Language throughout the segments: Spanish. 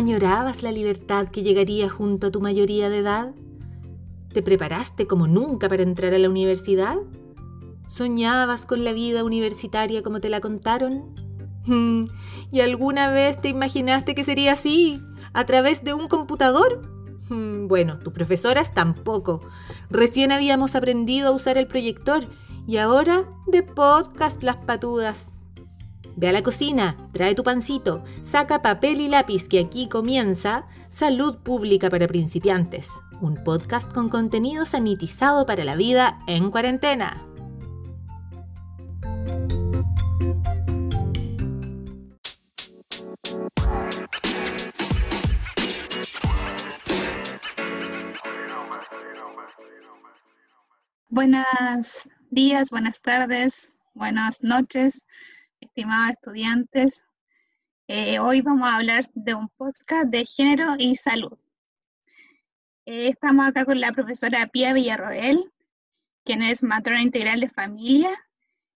¿Añorabas la libertad que llegaría junto a tu mayoría de edad? ¿Te preparaste como nunca para entrar a la universidad? ¿Soñabas con la vida universitaria como te la contaron? Hmm, ¿Y alguna vez te imaginaste que sería así? ¿A través de un computador? Hmm, bueno, tus profesoras tampoco. Recién habíamos aprendido a usar el proyector y ahora de podcast las patudas. Ve a la cocina, trae tu pancito, saca papel y lápiz que aquí comienza Salud Pública para Principiantes, un podcast con contenido sanitizado para la vida en cuarentena. Buenos días, buenas tardes, buenas noches estimados estudiantes. Eh, hoy vamos a hablar de un podcast de género y salud. Eh, estamos acá con la profesora Pia Villarroel, quien es matrona integral de familia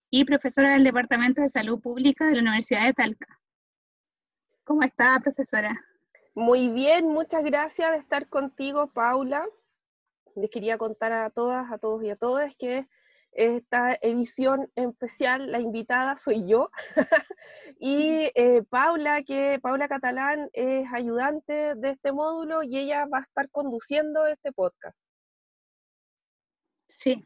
y profesora del Departamento de Salud Pública de la Universidad de Talca. ¿Cómo está, profesora? Muy bien, muchas gracias de estar contigo, Paula. Les quería contar a todas, a todos y a todas que esta edición especial, la invitada soy yo, y eh, Paula, que Paula Catalán es ayudante de este módulo y ella va a estar conduciendo este podcast. Sí,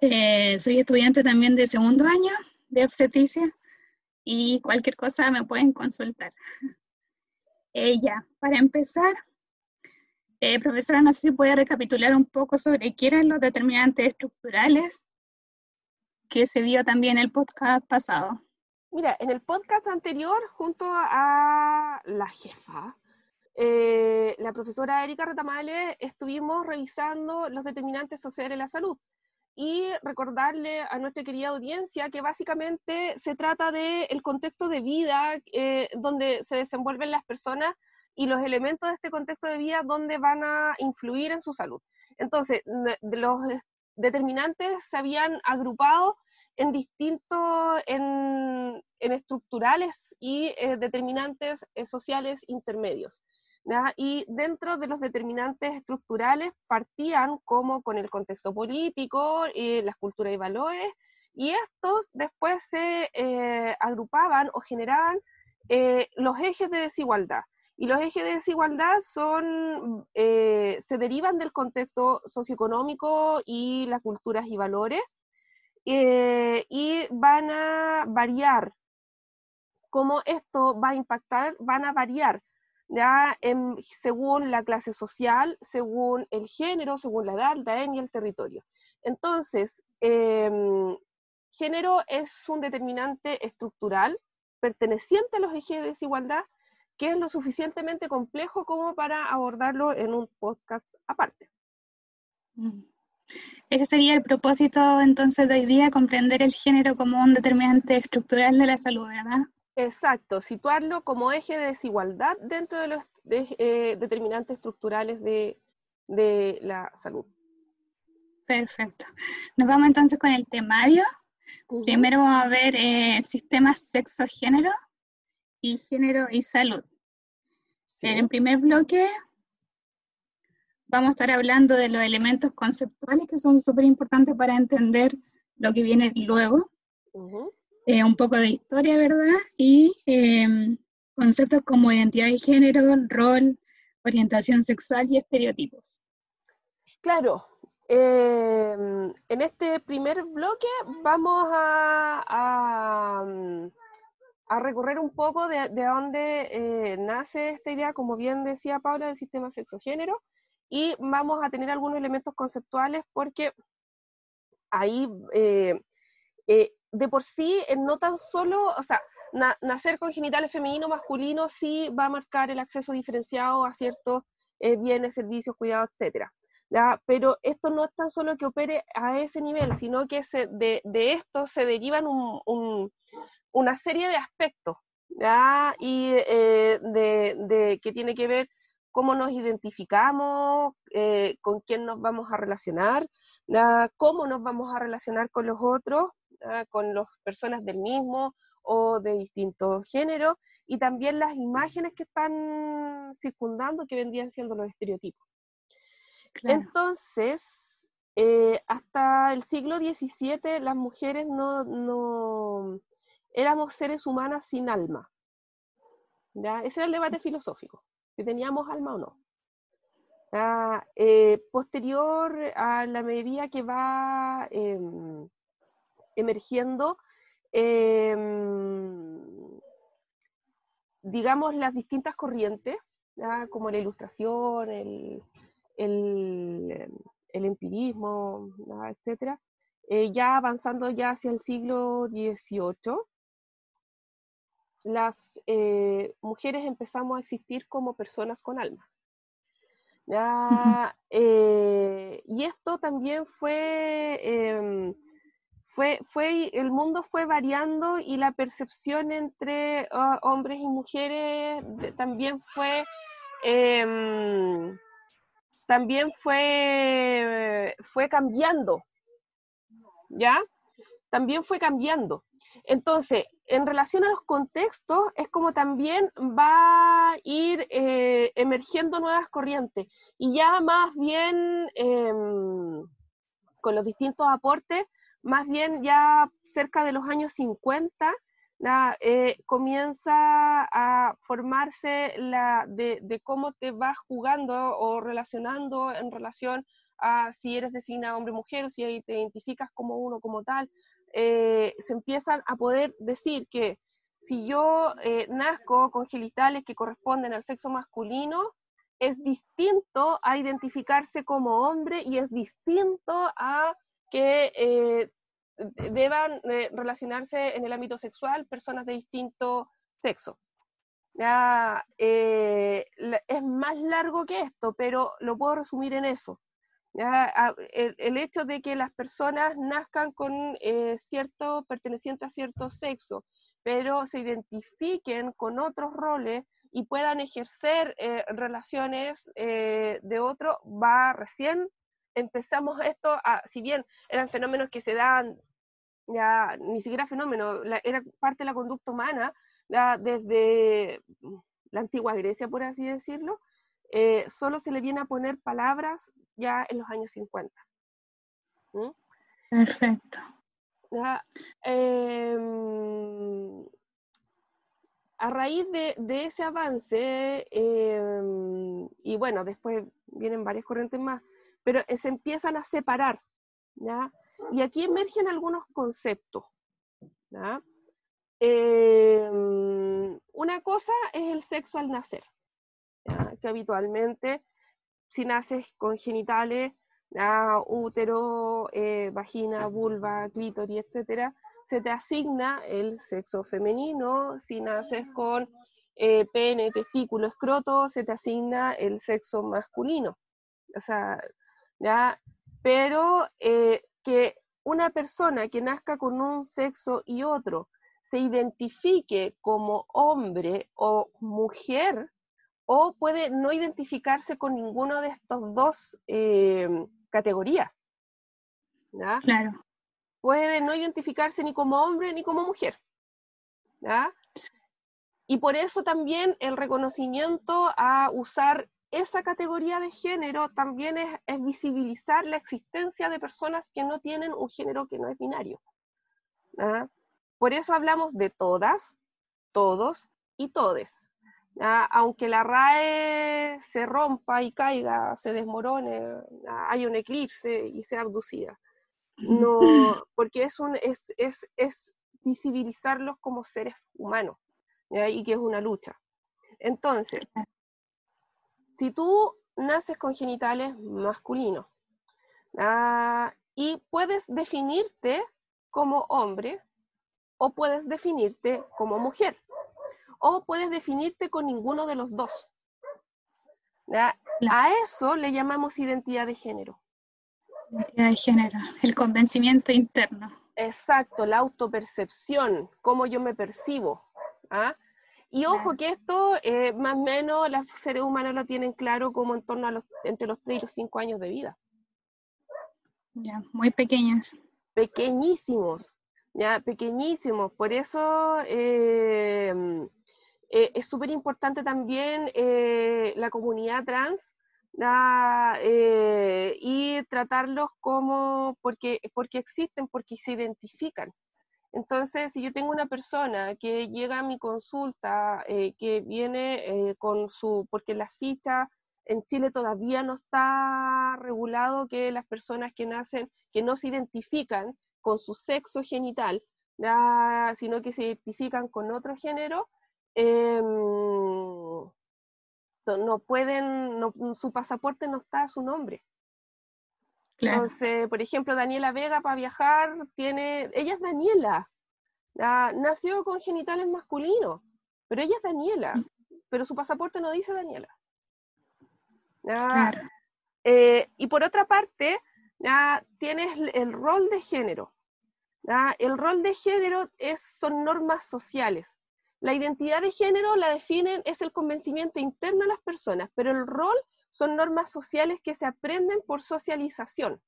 eh, soy estudiante también de segundo año de obstetricia y cualquier cosa me pueden consultar. Ella, para empezar, eh, profesora, no sé si puede recapitular un poco sobre qué eran los determinantes estructurales que se vio también el podcast pasado. Mira, en el podcast anterior, junto a la jefa, eh, la profesora Erika Retamales, estuvimos revisando los determinantes sociales de la salud y recordarle a nuestra querida audiencia que básicamente se trata del contexto de vida eh, donde se desenvuelven las personas y los elementos de este contexto de vida donde van a influir en su salud. Entonces, los determinantes se habían agrupado en distintos, en, estructurales y eh, determinantes eh, sociales intermedios. Y dentro de los determinantes estructurales partían como con el contexto político, y las culturas y valores, y estos después se eh, agrupaban o generaban los ejes de desigualdad. Y los ejes de desigualdad son, eh, se derivan del contexto socioeconómico y las culturas y valores, eh, y van a variar. Cómo esto va a impactar, van a variar según la clase social, según el género, según la edad, la etnia y el territorio. Entonces, em, género es un determinante estructural perteneciente a los ejes de desigualdad que es lo suficientemente complejo como para abordarlo en un podcast aparte. Mm. Ese sería el propósito entonces de hoy día, comprender el género como un determinante estructural de la salud, ¿verdad? Exacto, situarlo como eje de desigualdad dentro de los eh, determinantes estructurales de, la salud. Perfecto. Nos vamos entonces con el temario. Primero vamos a ver eh, sistemas sexo-género y género y salud. En el primer bloque vamos a estar hablando de los elementos conceptuales que son súper importantes para entender lo que viene luego. Eh, un poco de historia, ¿verdad? Y em, conceptos como identidad de género, rol, orientación sexual y estereotipos. Claro. Em, en este primer bloque vamos a a recorrer un poco de, dónde eh, nace esta idea, como bien decía Paula, del sistema sexo-género, y vamos a tener algunos elementos conceptuales porque ahí eh, eh, de por sí no tan solo, o sea, nacer con genitales femenino masculino sí va a marcar el acceso diferenciado a ciertos bienes, servicios, cuidados, etcétera. Pero esto no es tan solo que opere a ese nivel, sino que se, de, esto se derivan un, una serie de aspectos, ¿ya? Y eh, de, que tiene que ver cómo nos identificamos, eh, con quién nos vamos a relacionar, cómo nos vamos a relacionar con los otros, con las personas del mismo o de distintos géneros, y también las imágenes que están circundando que vendrían siendo los estereotipos. Entonces, eh, hasta el siglo XVII las mujeres no, no, éramos seres humanas sin alma. ¿ya? Ese era el debate filosófico, si teníamos alma o no. Eh, posterior a la medida que va em, emergiendo, em, digamos, las distintas corrientes, como la ilustración, el, empirismo, etc., eh, ya avanzando ya hacia el siglo XVIII, las eh, mujeres empezamos a existir como personas con almas. Eh, y esto también fue, em, fue, fue, el mundo fue variando y la percepción entre ah, hombres y mujeres también fue, em, también fue, fue cambiando, ¿ya? También fue cambiando. Entonces, en relación a los contextos, es como también va a ir eh, emergiendo nuevas corrientes. Y ya más bien, em, con los distintos aportes, más bien ya cerca de los años 50, eh, comienza a formarse la de, cómo te vas jugando o relacionando en relación a si eres designado hombre o mujer o si te identificas como uno como tal. Eh, se empiezan a poder decir que si yo eh, nazco con genitales que corresponden al sexo masculino, es distinto a identificarse como hombre y es distinto a que eh, deban relacionarse en el ámbito sexual personas de distinto sexo. es más largo que esto, pero lo puedo resumir en eso. El, hecho de que las personas nazcan con eh, cierto perteneciente a cierto sexo, pero se identifiquen con otros roles y puedan ejercer eh, relaciones eh, de otro, va recién empezamos esto, a, si bien eran fenómenos que se dan, ya ni siquiera fenómenos, era parte de la conducta humana, desde la antigua Grecia, por así decirlo, eh, solo se le viene a poner palabras ya en los años 50. Perfecto. Em, a raíz de, ese avance, em, y bueno, después vienen varias corrientes más, pero se empiezan a separar, Y aquí emergen algunos conceptos, em, una cosa es el sexo al nacer, que habitualmente, si naces con genitales, útero, eh, vagina, vulva, clítoris, etcétera, se te asigna el sexo femenino. Si naces con eh, pene, testículo, escroto, se te asigna el sexo masculino. O sea, ¿ya? Pero eh, que una persona que nazca con un sexo y otro se identifique como hombre o mujer, o puede no identificarse con ninguno de estos dos eh, categorías. Claro. Puede no identificarse ni como hombre ni como mujer. Y por eso también el reconocimiento a usar esa categoría de género también es, es, visibilizar la existencia de personas que no tienen un género que no es binario. Por eso hablamos de todas, todos y todes. Aunque la RAE se rompa y caiga, se desmorone, hay un eclipse y sea abducida. No, porque es, un, es, es, es visibilizarlos como seres humanos y que es una lucha. Entonces, si tú naces con genitales masculinos y puedes definirte como hombre o puedes definirte como mujer o puedes definirte con ninguno de los dos. A eso le llamamos identidad de género. Identidad de género, el convencimiento interno. Exacto, la autopercepción, cómo yo me percibo. ¿ah? Y ojo que esto, eh, más o menos, los seres humanos lo tienen claro como en torno a los, entre los 3 y los 5 años de vida. Ya, muy pequeños. Pequeñísimos. ya pequeñísimos. Por eso em, eh, es súper importante también eh, la comunidad trans eh, y tratarlos como porque, porque existen, porque se identifican. Entonces, si yo tengo una persona que llega a mi consulta, que viene con su, porque la ficha en Chile todavía no está regulado que las personas que nacen, que no se identifican con su sexo genital, sino que se identifican con otro género, em, no pueden, su pasaporte no está a su nombre. Entonces, por ejemplo, Daniela Vega para viajar tiene, ella es Daniela, nació con genitales masculinos, pero ella es Daniela, mm. pero su pasaporte no dice Daniela. Eh, y por otra parte, tienes el rol de género. El rol de género es, son normas sociales. La identidad de género la definen, es el convencimiento interno de las personas, pero el rol son normas sociales que se aprenden por socialización,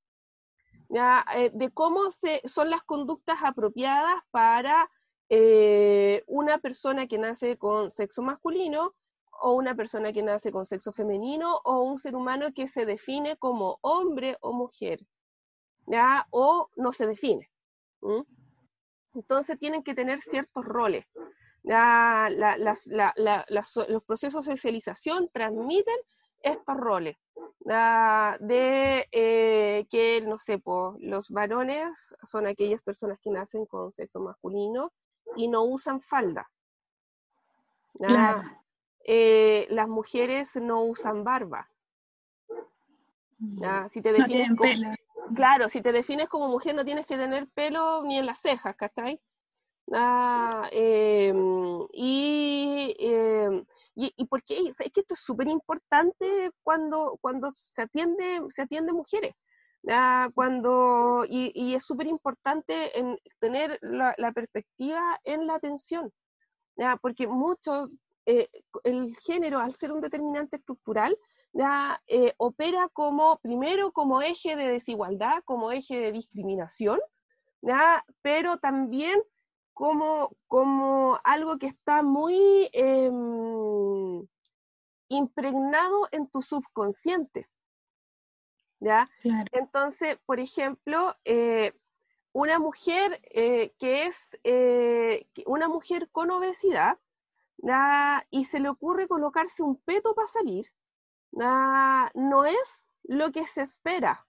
eh, de cómo se, son las conductas apropiadas para eh, una persona que nace con sexo masculino o una persona que nace con sexo femenino o un ser humano que se define como hombre o mujer, o no se define. Entonces tienen que tener ciertos roles. Los procesos de socialización transmiten estos roles. de eh, que, no sé, los varones son aquellas personas que nacen con sexo masculino y no usan falda. Eh, las mujeres no usan barba. Mm. Si te defines como, Claro, si te defines como mujer no tienes que tener pelo ni en las cejas, ¿cachai? Ah, em, y, eh, y, y, porque es que esto es súper importante cuando, cuando se atiende, se atiende mujeres. cuando, y, y es súper importante en tener la, la, perspectiva en la atención, ¿ya? porque muchos eh, el género, al ser un determinante estructural, ya, eh, opera como, primero, como eje de desigualdad, como eje de discriminación, ya, pero también como, como algo que está muy em, impregnado en tu subconsciente. ¿ya? Entonces, por ejemplo, eh, una mujer que es una mujer con obesidad, y se le ocurre colocarse un peto para salir, no es lo que se espera.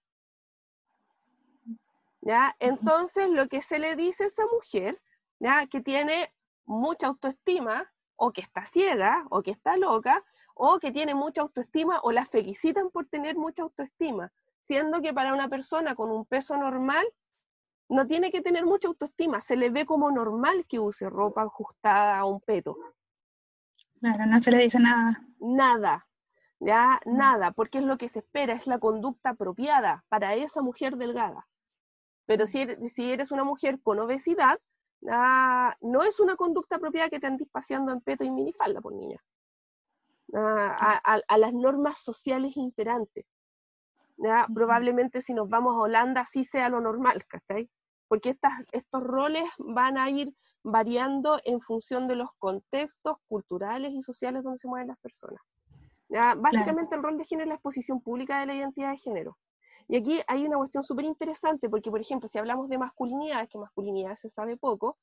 ¿ya? Entonces, lo que se le dice a esa mujer, ¿ya? que tiene mucha autoestima, o que está ciega, o que está loca, o que tiene mucha autoestima, o la felicitan por tener mucha autoestima, siendo que para una persona con un peso normal, no tiene que tener mucha autoestima, se le ve como normal que use ropa ajustada a un peto. Claro, no se le dice nada. Nada, ya mm. nada, porque es lo que se espera, es la conducta apropiada para esa mujer delgada. Pero si eres, si eres una mujer con obesidad, no es una conducta apropiada que te andes paseando en peto y minifalda, por niña. a, las normas sociales imperantes. Probablemente si nos vamos a Holanda sí sea lo normal, ¿cachai? Porque estas, estos roles van a ir variando en función de los contextos culturales y sociales donde se mueven las personas. Básicamente el rol de género es la exposición pública de la identidad de género. Y aquí hay una cuestión súper interesante, porque por ejemplo, si hablamos de masculinidad, que masculinidad se sabe poco,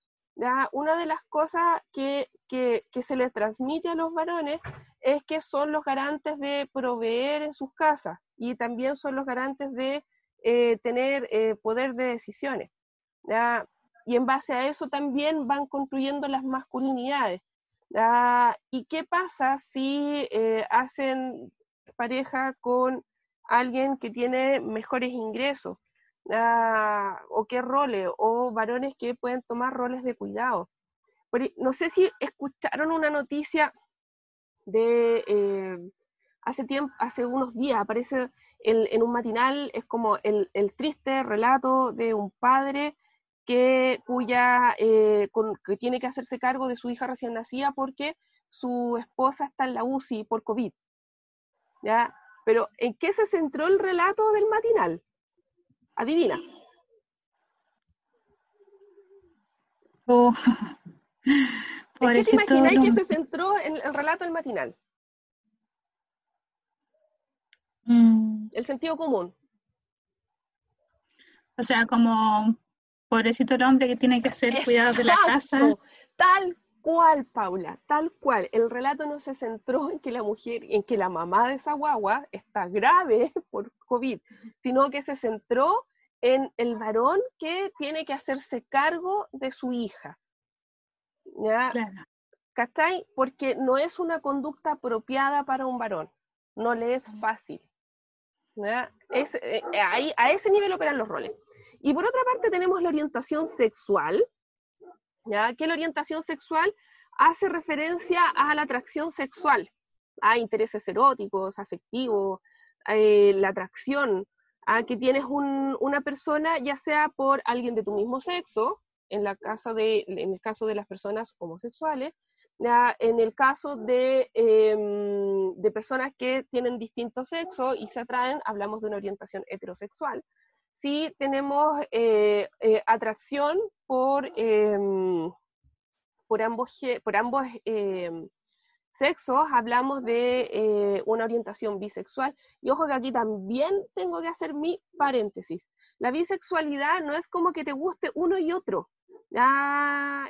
una de las cosas que, que, se les transmite a los varones es que son los garantes de proveer en sus casas y también son los garantes de eh, tener eh, poder de decisiones. y en base a eso también van construyendo las masculinidades. ¿Y qué pasa si eh, hacen pareja con alguien que tiene mejores ingresos? ¿O qué roles? ¿O varones que pueden tomar roles de cuidado? No sé si escucharon una noticia de eh, hace tiempo, hace unos días, aparece en, un matinal, es como el, el triste relato de un padre que, cuya, eh, que tiene que hacerse cargo de su hija recién nacida porque su esposa está en la UCI por COVID. ¿ya? Pero ¿en qué se centró el relato del matinal? Adivina. Oh. ¿Qué te imagináis que se centró en el relato del matinal? Mm. El sentido común. O sea, como pobrecito el hombre que tiene que hacer cuidado de la casa. Tal cual, Paula, tal cual. El relato no se centró en que la mujer, en que la mamá de esa guagua está grave por COVID, sino que se centró en el varón que tiene que hacerse cargo de su hija. ¿Ya? ¿Cachai? Porque no es una conducta apropiada para un varón, no le es fácil. Es, eh, ahí, a ese nivel operan los roles. Y por otra parte tenemos la orientación sexual, ¿ya? que la orientación sexual hace referencia a la atracción sexual, a intereses eróticos, afectivos, eh, la atracción, a que tienes una persona, ya sea por alguien de tu mismo sexo, en, la casa de, en el caso de las personas homosexuales, en el caso de, em, de, personas que tienen distinto sexo y se atraen, hablamos de una orientación heterosexual. Si tenemos eh, eh, atracción por, em, por ambos, por ambos em, sexos, hablamos de eh, una orientación bisexual. Y ojo que aquí también tengo que hacer mi paréntesis. La bisexualidad no es como que te guste uno y otro. Ah,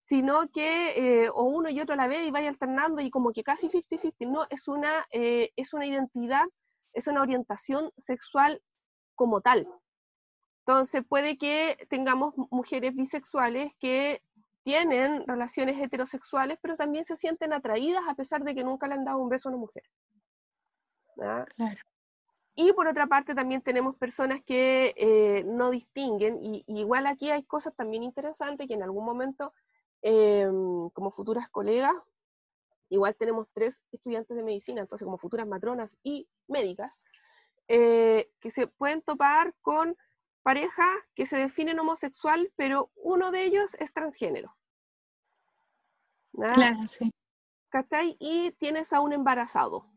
sino que eh, o uno y otro la vez y vaya alternando y como que casi 50-50, no, es una, eh, es una identidad, es una orientación sexual como tal. Entonces puede que tengamos mujeres bisexuales que tienen relaciones heterosexuales, pero también se sienten atraídas a pesar de que nunca le han dado un beso a una mujer. Y por otra parte también tenemos personas que eh, no distinguen, y, y, igual aquí hay cosas también interesantes que en algún momento Em, como futuras colegas, igual tenemos tres estudiantes de medicina, entonces como futuras matronas y médicas, eh, que se pueden topar con pareja que se definen homosexual, pero uno de ellos es transgénero. Claro, sí. ¿Cachai? Y tienes a un embarazado.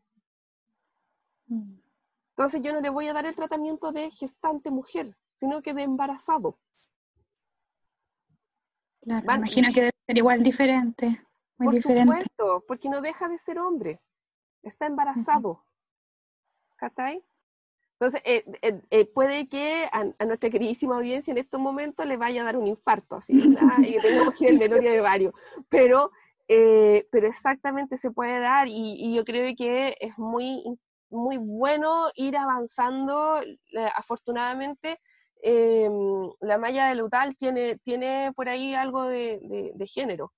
Entonces yo no le voy a dar el tratamiento de gestante mujer, sino que de embarazado. Claro, imagino que debe ser igual diferente. Muy por diferente. supuesto, porque no deja de ser hombre. Está embarazado. ¿Catay? Entonces, eh, eh, eh, puede que a, nuestra queridísima audiencia en estos momentos le vaya a dar un infarto, así, y tengamos que ir al velorio de varios. Pero, pero exactamente se puede dar y, yo creo que es muy, muy bueno ir avanzando, afortunadamente, Em, la malla de Lutal tiene, tiene por ahí algo de, género.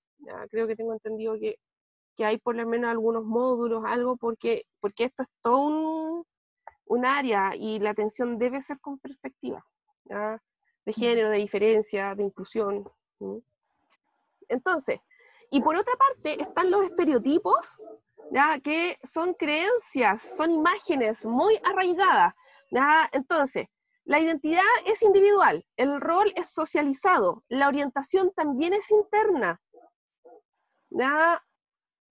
Creo que tengo entendido que, hay por lo menos algunos módulos, algo, porque, porque esto es todo un, un área y la atención debe ser con perspectiva de género, de diferencia, de inclusión. Entonces, y por otra parte están los estereotipos, ¿ya? que son creencias, son imágenes muy arraigadas. ¿ya? Entonces, la identidad es individual, el rol es socializado, la orientación también es interna.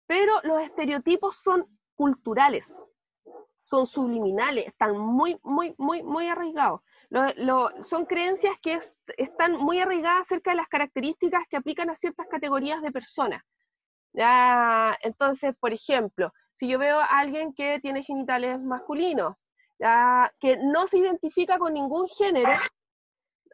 Pero los estereotipos son culturales, son subliminales, están muy, muy, muy, muy arraigados. son creencias que están muy arraigadas acerca de las características que aplican a ciertas categorías de personas. Entonces, por ejemplo, si yo veo a alguien que tiene genitales masculinos, que no se identifica con ningún género,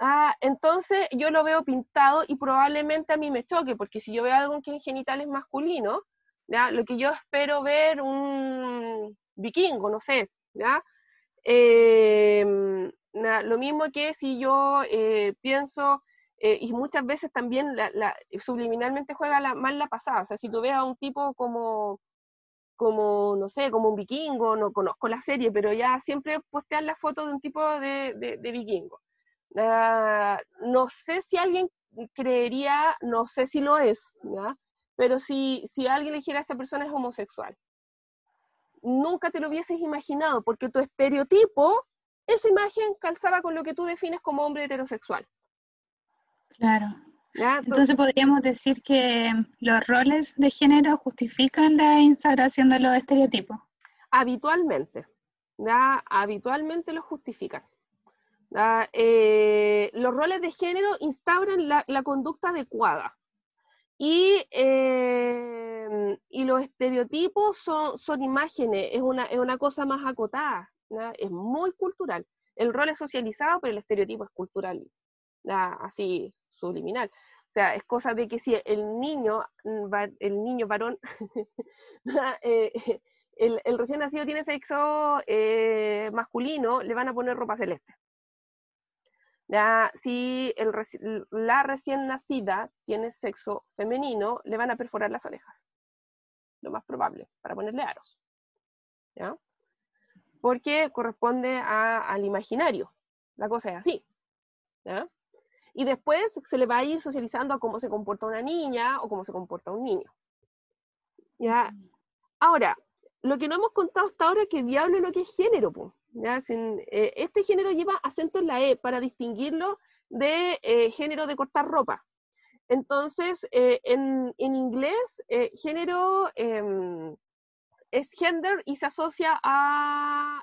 ah, entonces yo lo veo pintado y probablemente a mí me choque, porque si yo veo algo que en genitales masculino, ¿ya? lo que yo espero ver un vikingo, no sé, ¿ya? Em, lo mismo que si yo eh, pienso, eh, y muchas veces también la, subliminalmente juega la, mal la pasada, o sea, si tú ves a un tipo como como, no sé, como un vikingo, no conozco la serie, pero ya siempre postean la foto de un tipo de, de, vikingo. Ah, no sé si alguien creería, no sé si lo es, pero si, si alguien dijera a esa persona es homosexual. Nunca te lo hubieses imaginado, porque tu estereotipo, esa imagen calzaba con lo que tú defines como hombre heterosexual. Claro. Entonces, podríamos decir que los roles de género justifican la instauración de los estereotipos. Habitualmente, ¿ya? habitualmente los justifican. Eh, los roles de género instauran la, conducta adecuada. Y, eh, y, los estereotipos son, son imágenes, es una, es una cosa más acotada, es muy cultural. El rol es socializado, pero el estereotipo es cultural, así subliminal. O sea, es cosa de que si el niño, mm, el niño varón, eh, el, el, recién nacido tiene sexo masculino, le van a poner ropa celeste. Ya, si el, la recién nacida tiene sexo femenino, le van a perforar las orejas. Lo más probable, para ponerle aros. ¿Ya? Porque corresponde al imaginario. La cosa es así. ¿ya? Y después se le va a ir socializando a cómo se comporta una niña o cómo se comporta un niño. ¿Ya? Ahora, lo que no hemos contado hasta ahora es que diablo es lo que es género. Eh, este género lleva acento en la E para distinguirlo de eh, género de cortar ropa. Entonces, eh, en, inglés, género em, es gender y se asocia a,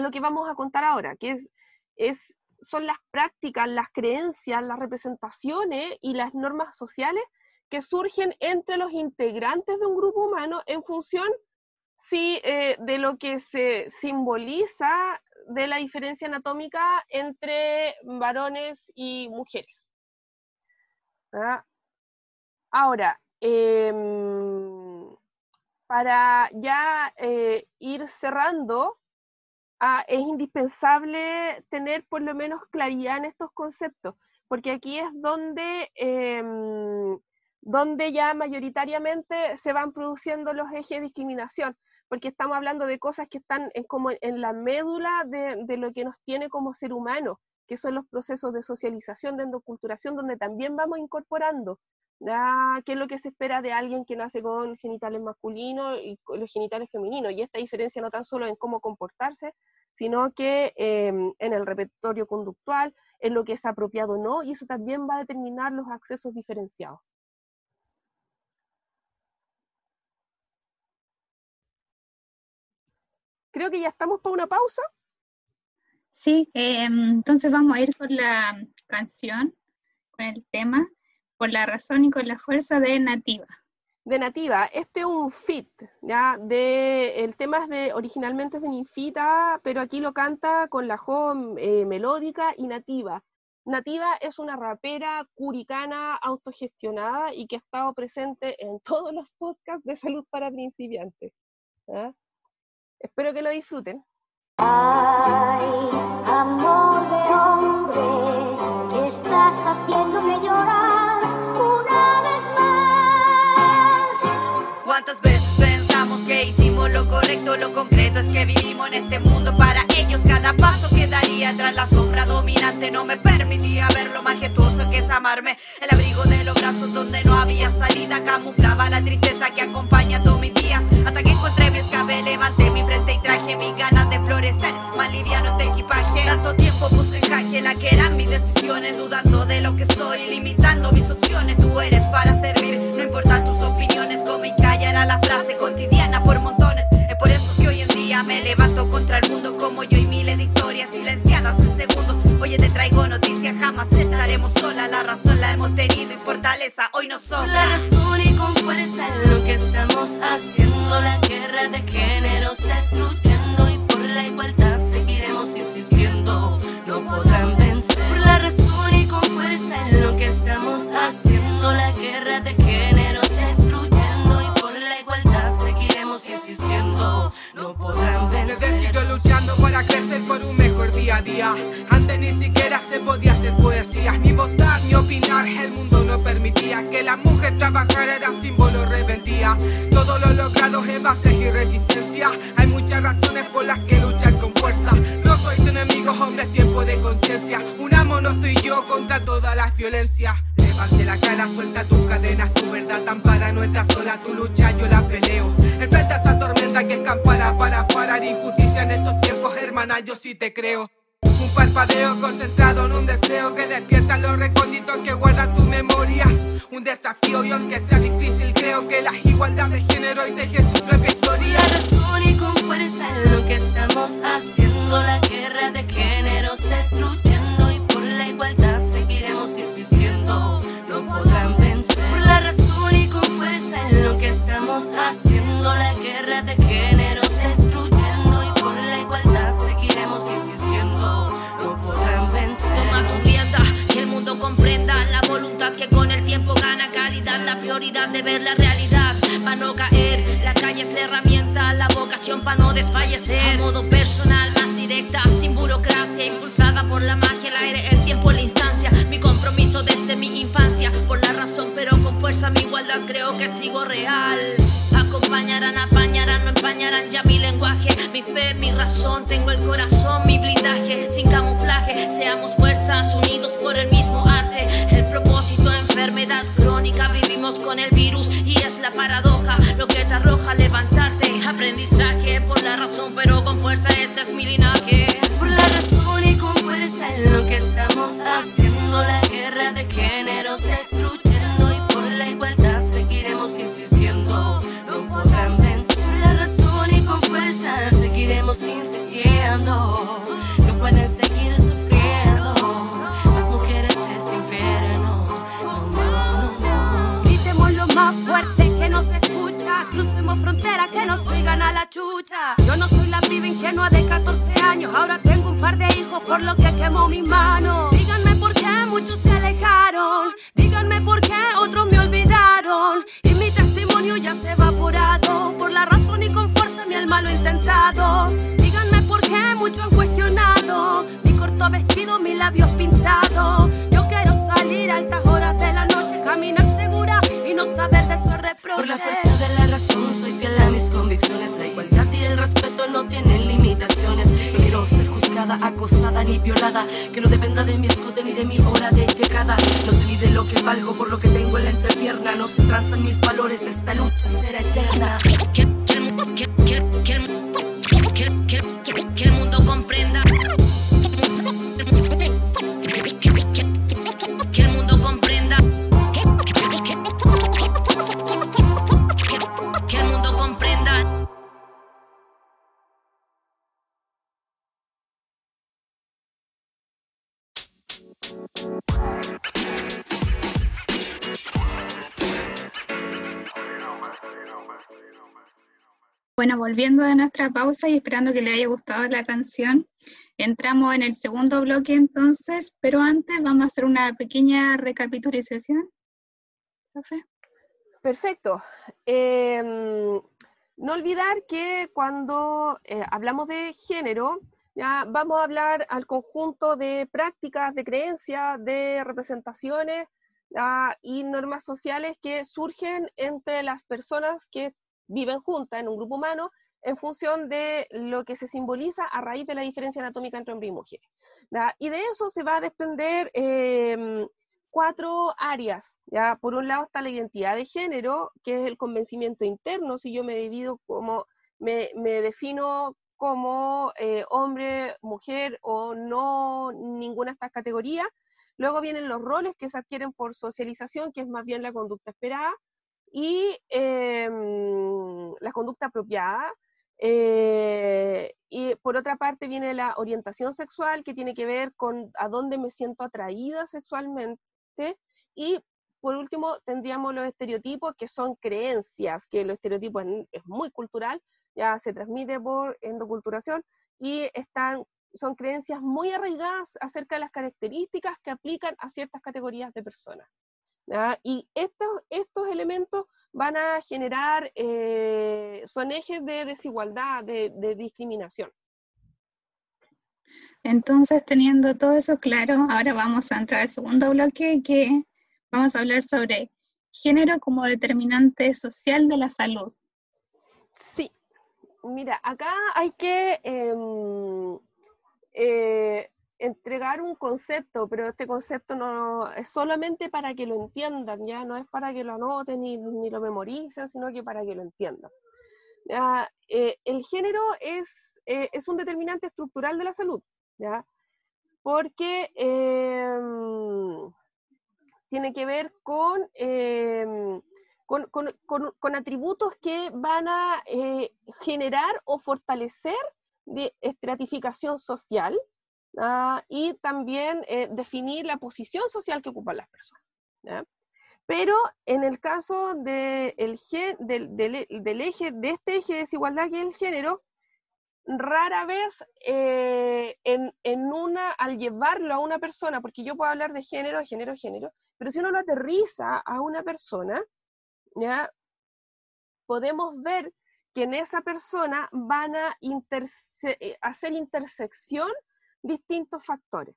lo que vamos a contar ahora, que es, son las prácticas, las creencias, las representaciones y las normas sociales que surgen entre los integrantes de un grupo humano en función sí eh, de lo que se simboliza de la diferencia anatómica entre varones y mujeres. Ahora, em, para ya eh, ir cerrando, ah, es indispensable tener por lo menos claridad en estos conceptos, porque aquí es donde, em, donde ya mayoritariamente se van produciendo los ejes de discriminación porque estamos hablando de cosas que están en, como en la médula de, lo que nos tiene como ser humano, que son los procesos de socialización, de endoculturación, donde también vamos incorporando qué es lo que se espera de alguien que nace con genitales masculinos y con los genitales femeninos. Y esta diferencia no tan solo en cómo comportarse, sino que em, en el repertorio conductual, en lo que es apropiado o no, y eso también va a determinar los accesos diferenciados. Creo que ya estamos para una pausa. Sí, em, entonces vamos a ir con la canción, con el tema, por la razón y con la fuerza de Nativa. De Nativa, este es un fit, ¿ya? De, el tema es de, originalmente es de Ninfita, pero aquí lo canta con la jo eh, melódica y Nativa. Nativa es una rapera curicana autogestionada y que ha estado presente en todos los podcasts de salud para principiantes. Espero que lo disfruten. Ay, amor de hombre, que estás haciéndome llorar una vez más. ¿Cuántas veces pensamos que hicimos lo correcto? Lo concreto es que vivimos en este mundo para ellos. Cada paso tras la sombra dominante no me permitía ver lo majestuoso que es amarme. El abrigo de los brazos donde no había salida camuflaba la tristeza que acompaña todo mi día. Hasta que encontré mi escape, levanté mi frente y traje mis ganas de florecer. Más liviano este equipaje. Tanto tiempo puse en la que eran mis decisiones, dudando de lo que soy, limitando mis opciones. Tú eres para servir, no importan tus opiniones. Como y calla era la frase cotidiana por montones. Es por eso que hoy en día me levanto contra el mundo como yo y miles de historias silenciadas en segundos. Oye, te traigo noticias, jamás estaremos solas. La razón la hemos tenido y fortaleza hoy no somos. La razón y con fuerza lo que estamos haciendo, la guerra de géneros destruyendo y por la igualdad seguiremos insistiendo. No podrán vencer. Por la razón y con fuerza lo que estamos haciendo, la guerra de géneros destruyendo y por la igualdad seguiremos insistiendo. No podrán vencer. Antes ni siquiera se podía hacer poesía, ni votar ni opinar. El mundo no permitía que la mujer trabajara, era símbolo de rebeldía. Todo lo logrado en bases y resistencia. Hay muchas razones por las que luchar con fuerza. No soy tu enemigo, hombre, es tiempo de conciencia. Unámonos tú y yo contra toda la violencia. Levante la cara, suelta tus cadenas, tu verdad tan para no estás sola, tu lucha yo la peleo. Enfrenta esa tormenta que escampará para parar injusticia en estos tiempos, hermana, yo sí te creo. Un parpadeo concentrado en un deseo que despierta los recónditos que guarda tu memoria. Un desafío y aunque sea difícil, creo que la igualdad de género y teje su propia historia. Razón y con fuerza lo que estamos haciendo, prioridad de ver la realidad para no caer. La calle es la herramienta, la vocación para no desfallecer. A modo personal, más directa, sin burocracia, impulsada por la magia, el aire, el tiempo, la instancia. Mi compromiso desde mi infancia, por la razón, pero con fuerza, mi igualdad creo que sigo real. Acompañarán, apañarán, no empañarán ya mi lenguaje, mi fe, mi razón. Tengo el corazón, mi blindaje, sin camuflaje. Seamos fuerzas unidos por el mismo arte. El propósito, enfermedad crónica, vivimos con el virus y es la paradoja lo que te arroja levantarte. Aprendizaje por la razón, pero con fuerza, este es mi linaje. Por la razón y con fuerza es lo que estamos haciendo, la guerra de géneros destruyendo y por la igualdad seguiremos insistiendo. Por la razón y con fuerza seguiremos insistiendo, escucha. Crucemos frontera que nos sigan a la chucha. Yo no soy la piba ingenua de 14 años. Ahora tengo un par de hijos por lo que quemó mis manos. Díganme por qué muchos se alejaron. Díganme por qué otros me olvidaron. Y mi testimonio ya se ha evaporado. Por la razón y con fuerza mi alma lo intentado. Díganme por qué muchos han cuestionado. Mi corto vestido, mis labios pintados. Yo quiero salir a altas horas de la noche, caminar segura y no saber de su reproche. Por la fuerza de la razón soy fiel a mis convicciones. La igualdad y el respeto no tienen limitaciones. No quiero ser juzgada, acosada ni violada. Que no dependa de mi escote ni de mi hora de llegada. No sé ni de lo que valgo por lo que tengo en la entrepierna. No se transan mis valores, esta lucha será eterna. Bueno, volviendo de nuestra pausa y esperando que le haya gustado la canción, entramos en el segundo bloque entonces, pero antes vamos a hacer una pequeña recapitulación. Profe. Perfecto. Em, no olvidar que cuando eh, hablamos de género, ya vamos a hablar al conjunto de prácticas, de creencias, de representaciones ya, y normas sociales que surgen entre las personas que viven juntas en un grupo humano en función de lo que se simboliza a raíz de la diferencia anatómica entre hombres y mujeres. ¿ya? Y de eso se va a desprender em, cuatro áreas. ¿ya? Por un lado está la identidad de género, que es el convencimiento interno, si yo me divido como, me, me defino como eh, hombre, mujer o no ninguna de estas categorías. Luego vienen los roles que se adquieren por socialización, que es más bien la conducta esperada, y em, la conducta apropiada. eh, y por otra parte viene la orientación sexual, que tiene que ver con a dónde me siento atraída sexualmente. Y por último tendríamos los estereotipos, que son creencias, que los estereotipos es, muy cultural, ya se transmite por endoculturación, y están, son creencias muy arraigadas acerca de las características que aplican a ciertas categorías de personas. ¿Ya? Y estos, estos elementos van a generar, eh, son ejes de desigualdad, de, de discriminación. Entonces, teniendo todo eso claro, ahora vamos a entrar al segundo bloque que vamos a hablar sobre género como determinante social de la salud. Sí, mira, acá hay que em, eh, entregar un concepto, pero este concepto no es solamente para que lo entiendan, ya no es para que lo anoten ni, ni lo memoricen, sino que para que lo entiendan. Eh, el género es, eh, es un determinante estructural de la salud, ¿ya? porque em, tiene que ver con, em, con, con- con- con atributos que van a eh, generar o fortalecer de estratificación social ah, y también eh, definir la posición social que ocupan las personas. Pero en el caso de gen- del, del eje, de este eje de desigualdad que es el género, rara vez eh, en, en una, al llevarlo a una persona, porque yo puedo hablar de género, género, género, pero si uno lo aterriza a una persona, ¿ya? podemos ver que en esa persona van a interse- eh, hacer intersección distintos factores.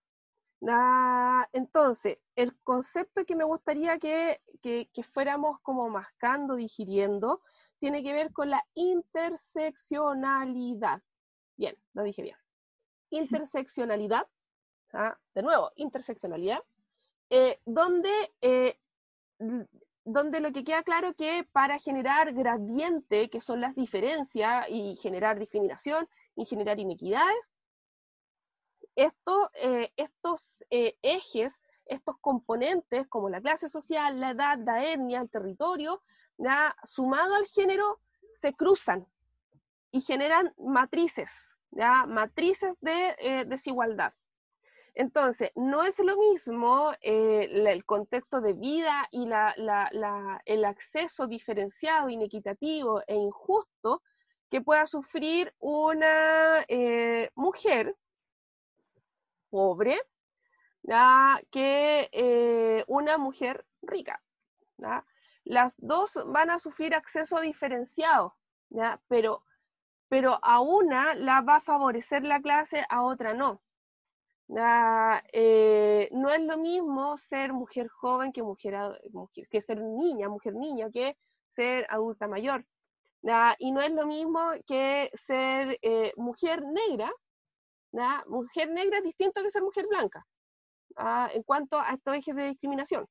Ah, entonces, el concepto que me gustaría que, que- fuéramos como mascando, digiriendo, tiene que ver con la interseccionalidad. Bien, lo dije bien. Interseccionalidad, ah, de nuevo, interseccionalidad, eh, donde, eh, donde lo que queda claro que para generar gradiente, que son las diferencias, y generar discriminación y generar inequidades, eh, estos eh, ejes, estos componentes como la clase social, la edad, la etnia, el territorio, sumado al género, se cruzan y generan matrices, matrices de eh, desigualdad. Entonces, no es lo mismo el contexto de vida y el acceso diferenciado, inequitativo e injusto que pueda sufrir una mujer pobre que eh, una mujer rica. Las dos van a sufrir acceso diferenciado. Pero, pero a una la va a favorecer la clase, a otra no. Eh, no es lo mismo ser mujer joven que, mujer, que ser niña, mujer niña, que ser adulta mayor. Y no es lo mismo que ser eh, mujer negra. ¿Ya? Mujer negra es distinto que ser mujer blanca en cuanto a estos ejes de discriminación.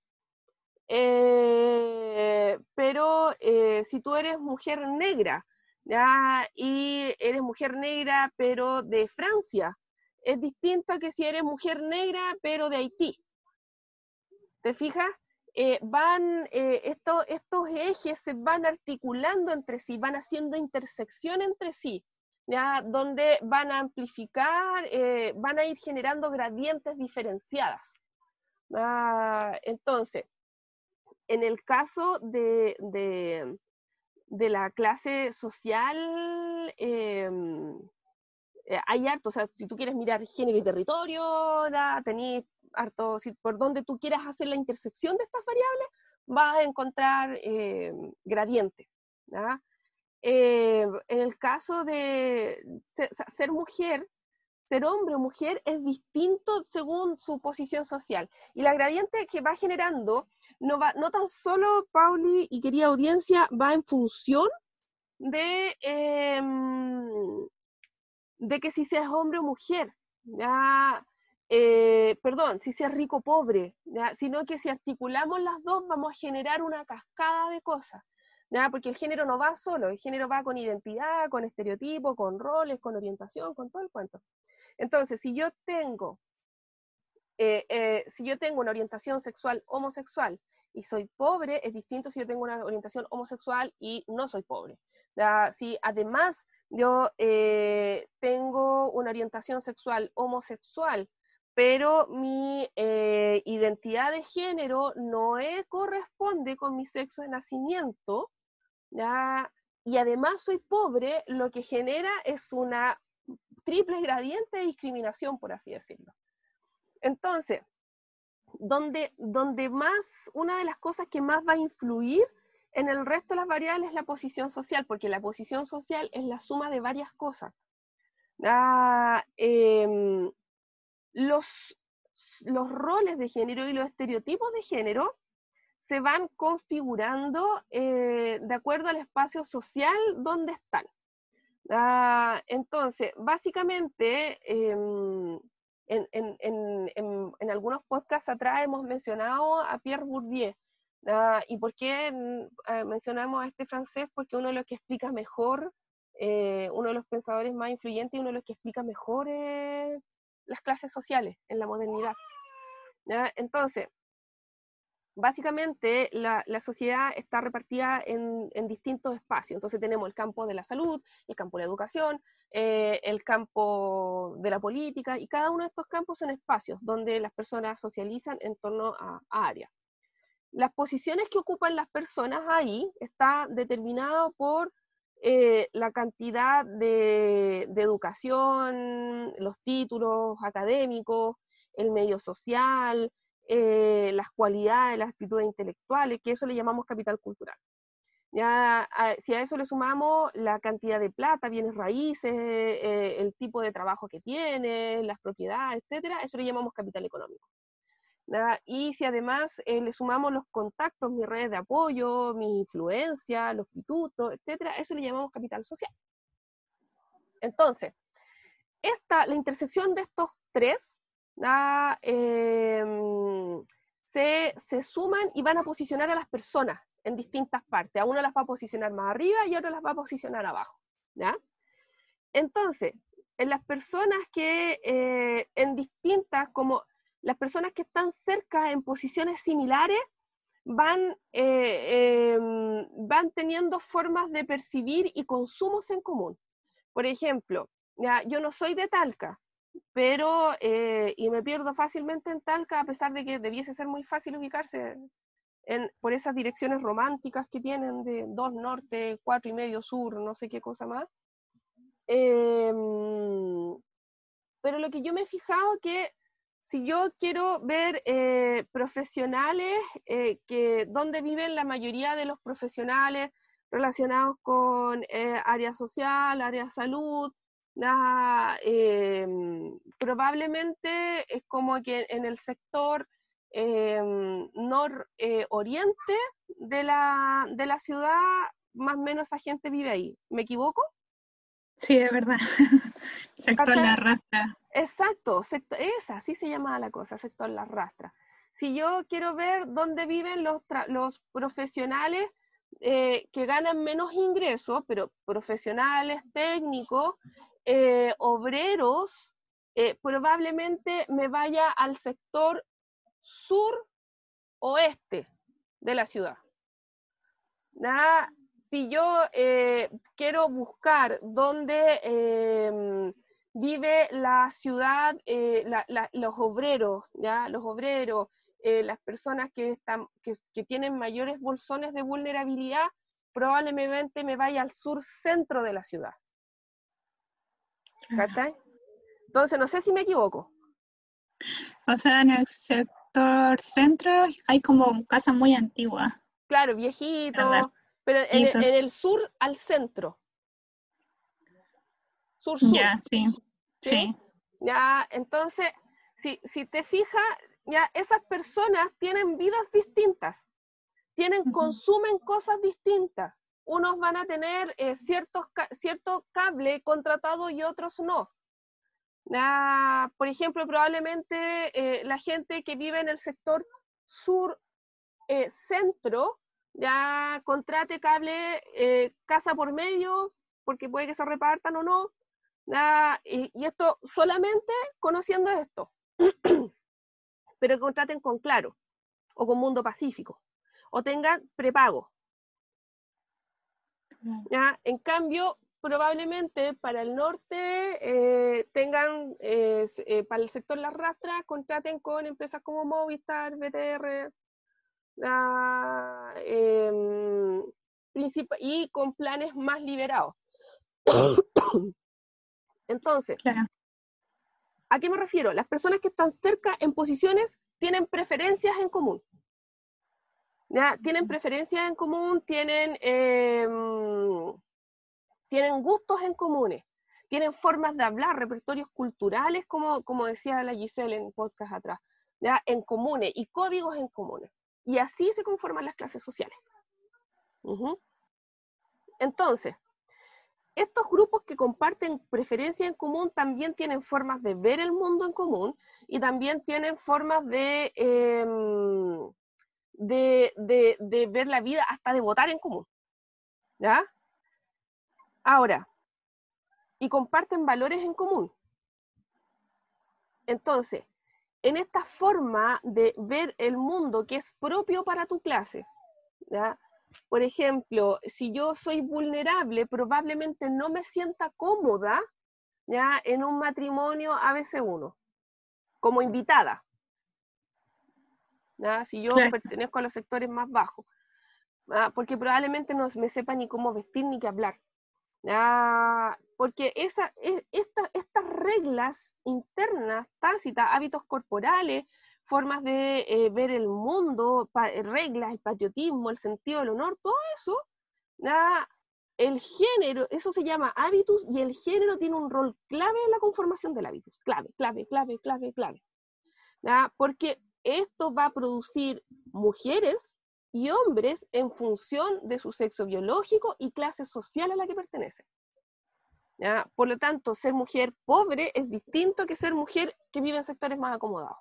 Eh, pero eh, si tú eres mujer negra, y eres mujer negra pero de Francia, es distinto que si eres mujer negra pero de Haití. ¿Te fijas? Eh, van, esto- estos ejes se van articulando entre sí, van haciendo intersección entre sí, ¿ya? donde van a amplificar, eh, van a ir generando gradientes diferenciadas. Ah, entonces, en el caso de, de- la clase social, em, eh, hay harto, o sea, si tú quieres mirar género y territorio, ya tenés harto, por donde tú quieras hacer la intersección de estas variables, vas a encontrar em, gradientes. ¿ya? Eh, en el caso de ser, mujer, ser hombre o mujer es distinto según su posición social. Y la gradiente que va generando no, va, no tan solo, Pauli y querida audiencia, va en función de, em, de que si seas hombre o mujer, ya, eh, perdón, si seas rico o pobre, ya, sino que si articulamos las dos vamos a generar una cascada de cosas. ¿Ya? Porque el género no va solo, el género va con identidad, con estereotipo, con roles, con orientación, con todo el cuento. Entonces, si yo tengo, eh, eh, si yo tengo una orientación sexual homosexual y soy pobre, es distinto si yo tengo una orientación homosexual y no soy pobre. Si además yo eh, tengo una orientación sexual homosexual, pero mi identidad de género no es- corresponde con mi sexo de nacimiento, y además soy pobre, lo que genera es una triple gradiente de discriminación, por así decirlo. Entonces, donde, donde más, una de las cosas que más va a influir en el resto de las variables es la posición social, porque la posición social es la suma de varias cosas. Ah, em, los, los roles de género y los estereotipos de género se van configurando eh, de acuerdo al espacio social donde están. Ah, entonces, básicamente, em, en, en- en- en- algunos podcasts atrás hemos mencionado a Pierre Bourdieu. Ah, ¿Y por qué mm, eh, mencionamos a este francés? Porque uno de los que explica mejor, eh, uno de los pensadores más influyentes y uno de los que explica mejor eh, las clases sociales en la modernidad. Entonces, básicamente la, sociedad está repartida en, distintos espacios. Entonces tenemos el campo de la salud, el campo de la educación, eh, el campo de la política, y cada uno de estos campos son espacios donde las personas socializan en torno a, a áreas. Las posiciones que ocupan las personas ahí está determinado por eh, la cantidad de, educación, los títulos académicos, el medio social, eh, las cualidades, las actitudes intelectuales, que eso le llamamos capital cultural. Ya, a, si a eso le sumamos la cantidad de plata, bienes raíces, eh, el tipo de trabajo que tiene, las propiedades, etcétera, eso le llamamos capital económico. ¿ya? Y si además eh, le sumamos los contactos, mis redes de apoyo, mi influencia, los pitutos, etcétera, eso le llamamos capital social. Entonces, esta, la intersección de estos tres eh, se, se, suman y van a posicionar a las personas en distintas partes. A uno las va a posicionar más arriba y a otro las va a posicionar abajo. ¿ya? Entonces, en las personas que eh, en distintas, como las personas que están cerca en posiciones similares, van, eh, eh, van teniendo formas de percibir y consumos en común. Por ejemplo, ya, yo no soy de Talca, pero, eh, y me pierdo fácilmente en Talca, a pesar de que debiese ser muy fácil ubicarse en, por esas direcciones románticas que tienen de dos norte, cuatro y medio sur, no sé qué cosa más. Eh, pero lo que yo me he fijado que si yo quiero ver eh, profesionales, eh, que donde viven la mayoría de los profesionales relacionados con eh, área social, área salud, eh, probablemente es como que en el sector eh, nororiente de, la, de la ciudad, más o menos esa gente vive ahí. ¿Me equivoco? Sí, es verdad. sector La Rastra. Exacto, sector, esa, así se llama la cosa, sector La Rastra. Si yo quiero ver dónde viven los, los profesionales eh, que ganan menos ingresos, pero profesionales, técnicos, eh, obreros, eh, probablemente me vaya al sector sur-oeste de la ciudad. ¿Nah? Si yo eh, quiero buscar dónde em, vive la ciudad, los obreros, los obreros, las personas que, están, que, tienen mayores bolsones de vulnerabilidad, probablemente me vaya al sur-centro de la ciudad. ¿Cachai? Entonces, no sé si me equivoco. O sea, en el sector centro hay como casas muy antiguas. Claro, viejito, pero en, en, el sur al centro. Sur-sur. Ya, sí. ¿Sí? sí. Ya, entonces, si, si te fijas, ya esas personas tienen vidas distintas, tienen, uh -huh. consumen cosas distintas unos van a tener eh, ciertos, cierto cable contratado y otros no. Ah, por ejemplo, probablemente eh, la gente que vive en el sector sur eh, ya contrate cable casa por medio, porque puede que se repartan o no. Ah, y, y, esto solamente conociendo esto. Pero que contraten con Claro o con Mundo Pacífico o tengan prepago. ¿Ya? En cambio, probablemente para el norte eh, tengan, eh, eh, para el sector las rastras, contraten con empresas como Movistar, BTR, eh, y con planes más liberados. Entonces, claro. ¿a qué me refiero? Las personas que están cerca en posiciones tienen preferencias en común. ¿Ya? Tienen preferencias en común, tienen, eh, tienen gustos en comunes, tienen formas de hablar, repertorios culturales, como, como decía la Giselle en podcast atrás, ¿ya? en comunes y códigos en comunes. Y así se conforman las clases sociales. Uh -huh. Entonces, estos grupos que comparten preferencias en común también tienen formas de ver el mundo en común y también tienen formas de, eh, de, de, de, ver la vida, hasta de votar en común. ¿Ya? Ahora, y comparten valores en común. Entonces, en esta forma de ver el mundo que es propio para tu clase, ¿ya? Por ejemplo, si yo soy vulnerable, probablemente no me sienta cómoda ¿ya? en un matrimonio ABC1, como invitada. ¿Ya? Si yo Claro. pertenezco a los sectores más bajos, porque probablemente no me sepa ni cómo vestir ni qué hablar. ¿ya? Porque esa, es- esta- estas reglas internas, tácitas, hábitos corporales, formas de eh, ver el mundo, pa- reglas, el patriotismo, el sentido del honor, todo eso, ¿ya? el género, eso se llama hábitus y el género tiene un rol clave en la conformación del hábitus. Clave, clave, clave, clave, clave. Porque esto va a producir mujeres y hombres en función de su sexo biológico y clase social a la que pertenecen. Por lo tanto, ser mujer pobre es distinto que ser mujer que vive en sectores más acomodados.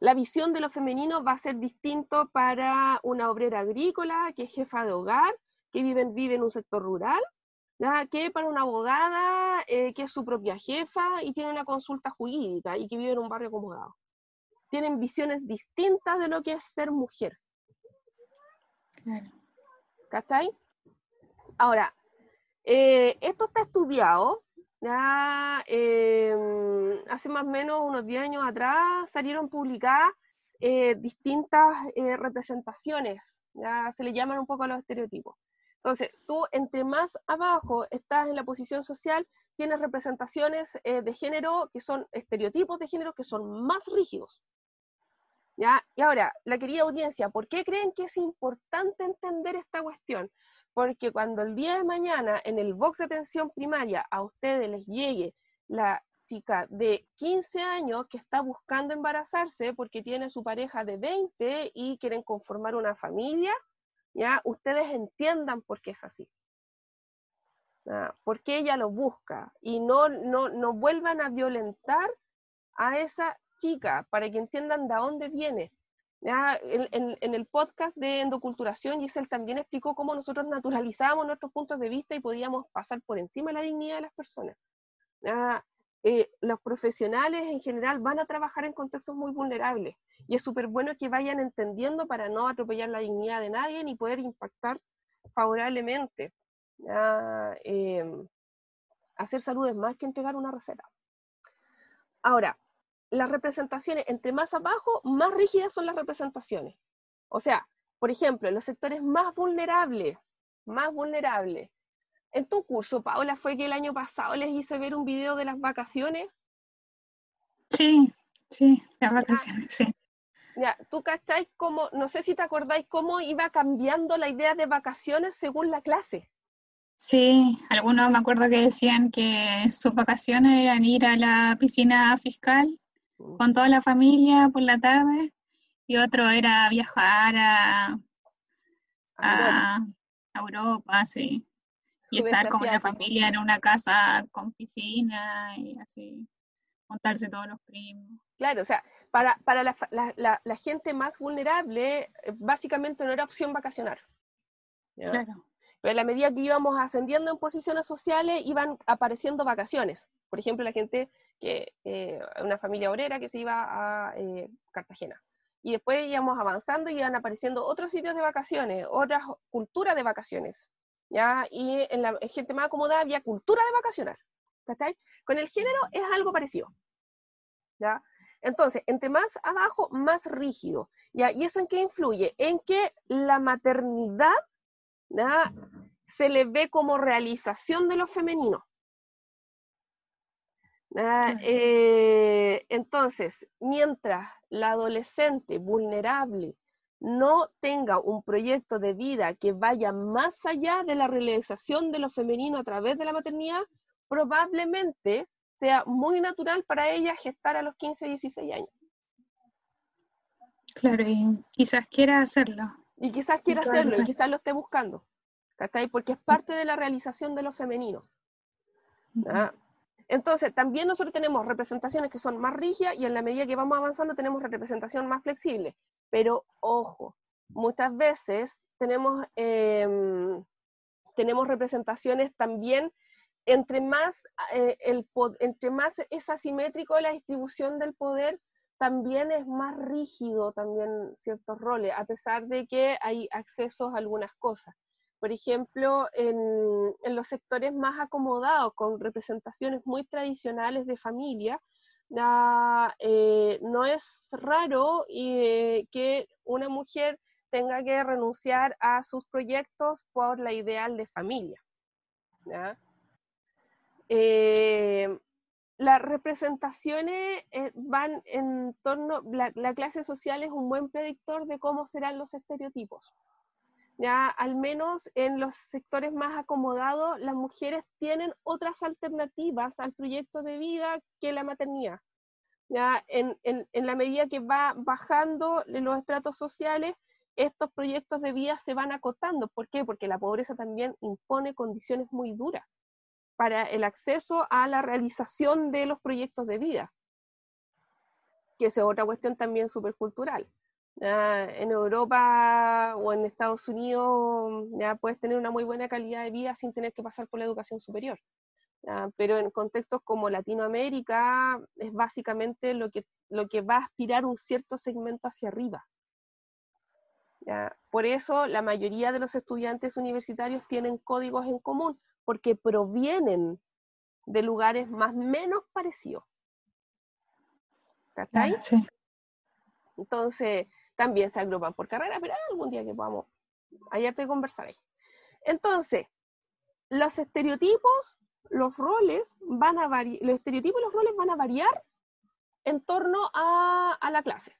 La visión de lo femenino va a ser distinto para una obrera agrícola que es jefa de hogar, que vive, en- un sector rural, que para una abogada eh, que es su propia jefa y tiene una consulta jurídica y que vive en un barrio acomodado. Tienen visiones distintas de lo que es ser mujer. Claro. ¿Cachai? Ahora, eh, esto está estudiado. Ya, eh, hace más o menos unos 10 años atrás salieron publicadas eh, distintas representaciones. Ya se le llaman un poco a los estereotipos. Entonces, tú entre más abajo estás en la posición social, tienes representaciones eh, de género que son estereotipos de género que son más rígidos. Y ahora, la querida audiencia, ¿por qué creen que es importante entender esta cuestión? Porque cuando el día de mañana en el box de atención primaria a ustedes les llegue la chica de 15 años que está buscando embarazarse porque tiene su pareja de 20 y quieren conformar una familia, ya ustedes entiendan por qué es así. ¿ya? Porque ella lo busca y no, no, no vuelvan a violentar a esa chica para que entiendan de dónde viene. Ya, en, el podcast de endoculturación, Giselle también explicó cómo nosotros naturalizábamos nuestros puntos de vista y podíamos pasar por encima de la dignidad de las personas. Ya, eh, los profesionales en general van a trabajar en contextos muy vulnerables y es súper bueno que vayan entendiendo para no atropellar la dignidad de nadie ni poder impactar favorablemente. Ya, em, hacer salud es más que entregar una receta. Ahora, las representaciones, entre más abajo, más rígidas son las representaciones. O sea, por ejemplo, en los sectores más vulnerables, más vulnerables. En tu curso, Paola, fue que el año pasado les hice ver un video de las vacaciones. Sí, sí, las vacaciones, sí. Ya, tú cacháis cómo, no sé si te acordáis cómo iba cambiando la idea de vacaciones según la clase. Sí, algunos me acuerdo que decían que sus vacaciones eran ir a la piscina fiscal con toda la familia por la tarde y otro era viajar a, a, a Europa, sí. Y estar como en la familia en una casa con piscina y así, juntarse todos los primos. Claro, o sea, para, para la, la- la- la gente más vulnerable, eh, básicamente no era opción vacacionar. ¿ya? Claro, Pero a la medida que íbamos ascendiendo en posiciones sociales, iban apareciendo vacaciones. Por ejemplo, la gente que, eh, una familia obrera que se iba a eh, Cartagena. Y después íbamos avanzando y iban apareciendo otros sitios de vacaciones, otras culturas de vacaciones. ¿ya? Y en la en gente más acomodada había cultura de vacacionar. ¿cachai? Con el género es algo parecido. ¿ya? Entonces, entre más abajo, más rígido. ¿ya? ¿Y eso en qué influye? En que la maternidad ¿ya? se le ve como realización de lo femenino. Claro. Eh, entonces, mientras la adolescente vulnerable no tenga un proyecto de vida que vaya más allá de la realización de lo femenino a través de la maternidad, probablemente sea muy natural para ella gestar a los 15, 16 años. claro, y quizás quiera hacerlo. Y quizás quiera hacerlo, y quizás lo esté buscando. ¿cachai? Porque es parte de la realización de lo femenino. ¿ya? Entonces, también nosotros tenemos representaciones que son más rígidas y en la medida que vamos avanzando tenemos representación más flexible. Pero ojo, muchas veces tenemos, em, tenemos representaciones también entre más, eh, el, entre más es asimétrico la distribución del poder, también es más rígido también ciertos roles, a pesar de que hay accesos a algunas cosas. Por ejemplo, en, los sectores más acomodados, con representaciones muy tradicionales de familia, eh, no es raro eh, que una mujer tenga que renunciar a sus proyectos por la ideal de familia. Eh, las representaciones van en torno, la, clase social es un buen predictor de cómo serán los estereotipos. Ya, al menos en los sectores más acomodados, las mujeres tienen otras alternativas al proyecto de vida que la maternidad. Ya, en, en, en la medida que va bajando los estratos sociales, estos proyectos de vida se van acotando. ¿Por qué? Porque la pobreza también impone condiciones muy duras para el acceso a la realización de los proyectos de vida, que es otra cuestión también supercultural en Europa o en Estados Unidos ya puedes tener una muy buena calidad de vida sin tener que pasar por la educación superior. Pero en contextos como Latinoamérica es básicamente lo que, lo que va a aspirar un cierto segmento hacia arriba. Por eso la mayoría de los estudiantes universitarios tienen códigos en común, porque provienen de lugares más menos parecidos. ¿Está ahí? Sí. Entonces, también se agrupan por carrera, pero algún día que podamos, ayer te conversaré. Entonces, los estereotipos, los roles van a variar, los estereotipos y los roles van a variar en torno a, la clase.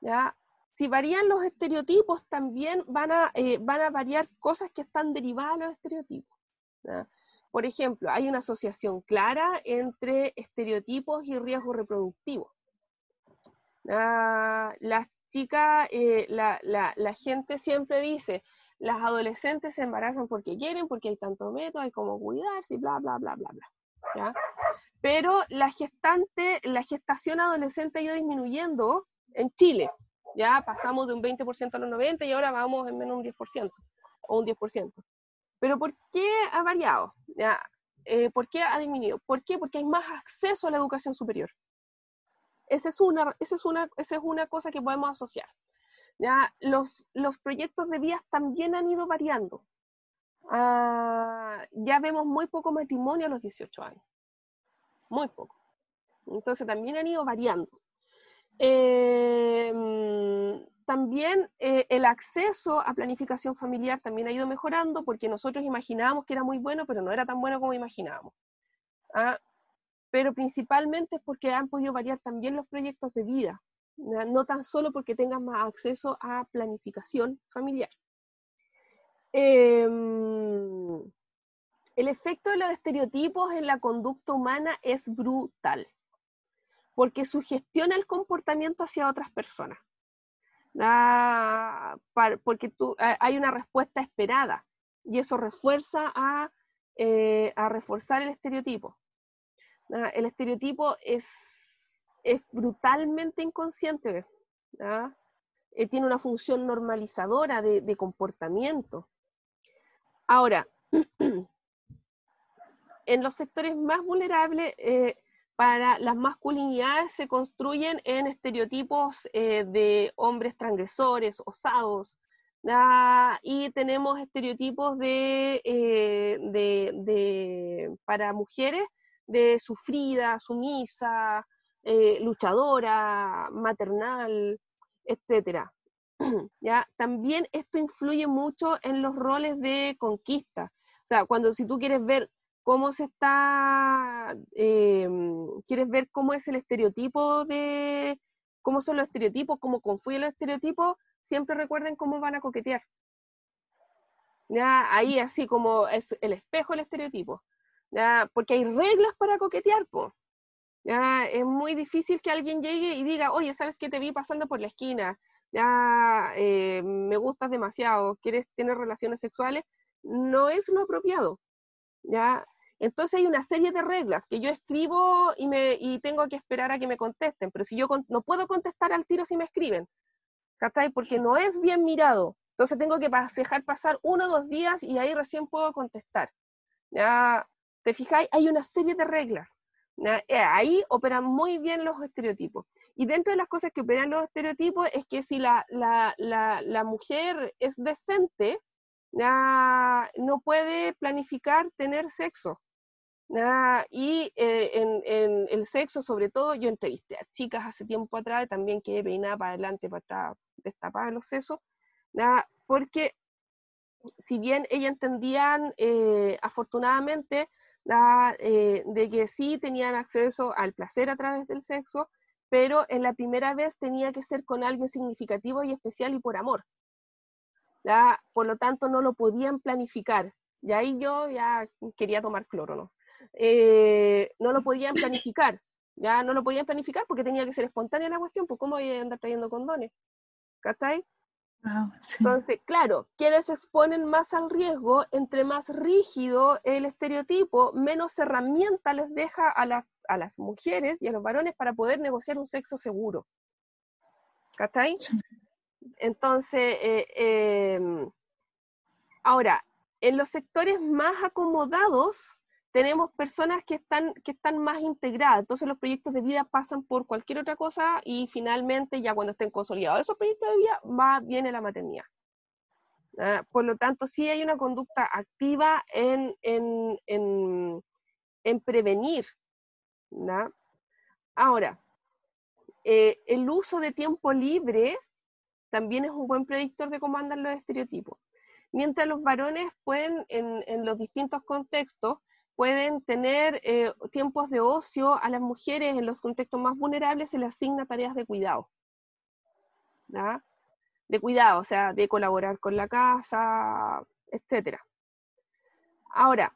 ¿Ya? Si varían los estereotipos, también van a, eh, van a variar cosas que están derivadas de los estereotipos. Por ejemplo, hay una asociación clara entre estereotipos y riesgo reproductivo. Ah, las chicas, eh, la, gente siempre dice, las adolescentes se embarazan porque quieren, porque hay tanto método, hay como cuidarse bla, bla, bla, bla, bla. Pero la gestante, la gestación adolescente ha ido disminuyendo en Chile. Ya pasamos de un 20% a los 90% y ahora vamos en menos un 10% o un 10%. Pero ¿por qué ha variado? ¿Ya? Eh, ¿Por qué ha disminuido? ¿Por qué? Porque hay más acceso a la educación superior. Esa es una, esa es una, esa es una cosa que podemos asociar. ¿ya? Los, los proyectos de vías también han ido variando. Ah, ya vemos muy poco matrimonio a los 18 años. Muy poco. Entonces también han ido variando. Em, también eh, el acceso a planificación familiar también ha ido mejorando porque nosotros imaginábamos que era muy bueno, pero no era tan bueno como imaginábamos. ¿ah? Pero principalmente es porque han podido variar también los proyectos de vida, no tan solo porque tengan más acceso a planificación familiar. Em, el efecto de los estereotipos en la conducta humana es brutal, porque sugestiona el comportamiento hacia otras personas. porque hay una respuesta esperada y eso refuerza a, eh, a reforzar el estereotipo. El estereotipo es, es brutalmente inconsciente. Eh, tiene una función normalizadora de, comportamiento. Ahora, en los sectores más vulnerables, eh, para las masculinidades se construyen en estereotipos eh, de hombres transgresores, osados, y tenemos estereotipos de, de, para mujeres de sufrida, sumisa, eh, luchadora, maternal, etc. ¿Ya? También esto influye mucho en los roles de conquista. O sea, cuando si tú quieres ver cómo se está, em, quieres ver cómo es el estereotipo de, cómo son los estereotipos, cómo confluyen los estereotipos, siempre recuerden cómo van a coquetear. ¿Ya? Ahí así como es el espejo del estereotipo. ¿Ya? porque hay reglas para coquetear, po. ¿ya? es muy difícil que alguien llegue y diga, oye, ¿sabes qué? Te vi pasando por la esquina, ya eh, me gustas demasiado, quieres tener relaciones sexuales, no es lo apropiado, ¿ya? Entonces hay una serie de reglas que yo escribo y, me, y tengo que esperar a que me contesten, pero si yo no puedo contestar al tiro si me escriben, Porque no es bien mirado. Entonces tengo que dejar pasar uno o dos días y ahí recién puedo contestar. ¿ya? ¿Te fijáis? Hay una serie de reglas. Eh, ahí operan muy bien los estereotipos. Y dentro de las cosas que operan los estereotipos es que si la, la, la, mujer es decente, no puede planificar tener sexo. y eh, en, el sexo, sobre todo, yo entrevisté a chicas hace tiempo atrás, también que peinada para adelante, para atrás, destapada los sesos, porque si bien ellas entendían, eh, afortunadamente, eh, de que sí tenían acceso al placer a través del sexo, pero en la primera vez tenía que ser con alguien significativo y especial y por amor. Por lo tanto, no lo podían planificar. Y ahí yo ya quería tomar cloro, ¿no? Eh, no lo podían planificar. Ya no lo podían planificar porque tenía que ser espontánea la cuestión, pues ¿cómo voy a andar trayendo condones? ¿Cachai? Entonces, claro, quienes se exponen más al riesgo, entre más rígido el estereotipo, menos herramientas les deja a, las mujeres y a los varones para poder negociar un sexo seguro. ¿Cachai? Entonces, eh, em, ahora, en los sectores más acomodados, tenemos personas que están, que están más integradas, entonces los proyectos de vida pasan por cualquier otra cosa y finalmente ya cuando estén consolidados esos proyectos de vida va, viene la maternidad. ¿ah? Por lo tanto, sí hay una conducta activa en, en, en, prevenir. Ahora, eh, el uso de tiempo libre también es un buen predictor de cómo andan los estereotipos. Mientras los varones pueden, en, en los distintos contextos, pueden tener eh, tiempos de ocio a las mujeres en los contextos más vulnerables, se les asigna tareas de cuidado. De cuidado, o sea, de colaborar con la casa, etc. Ahora,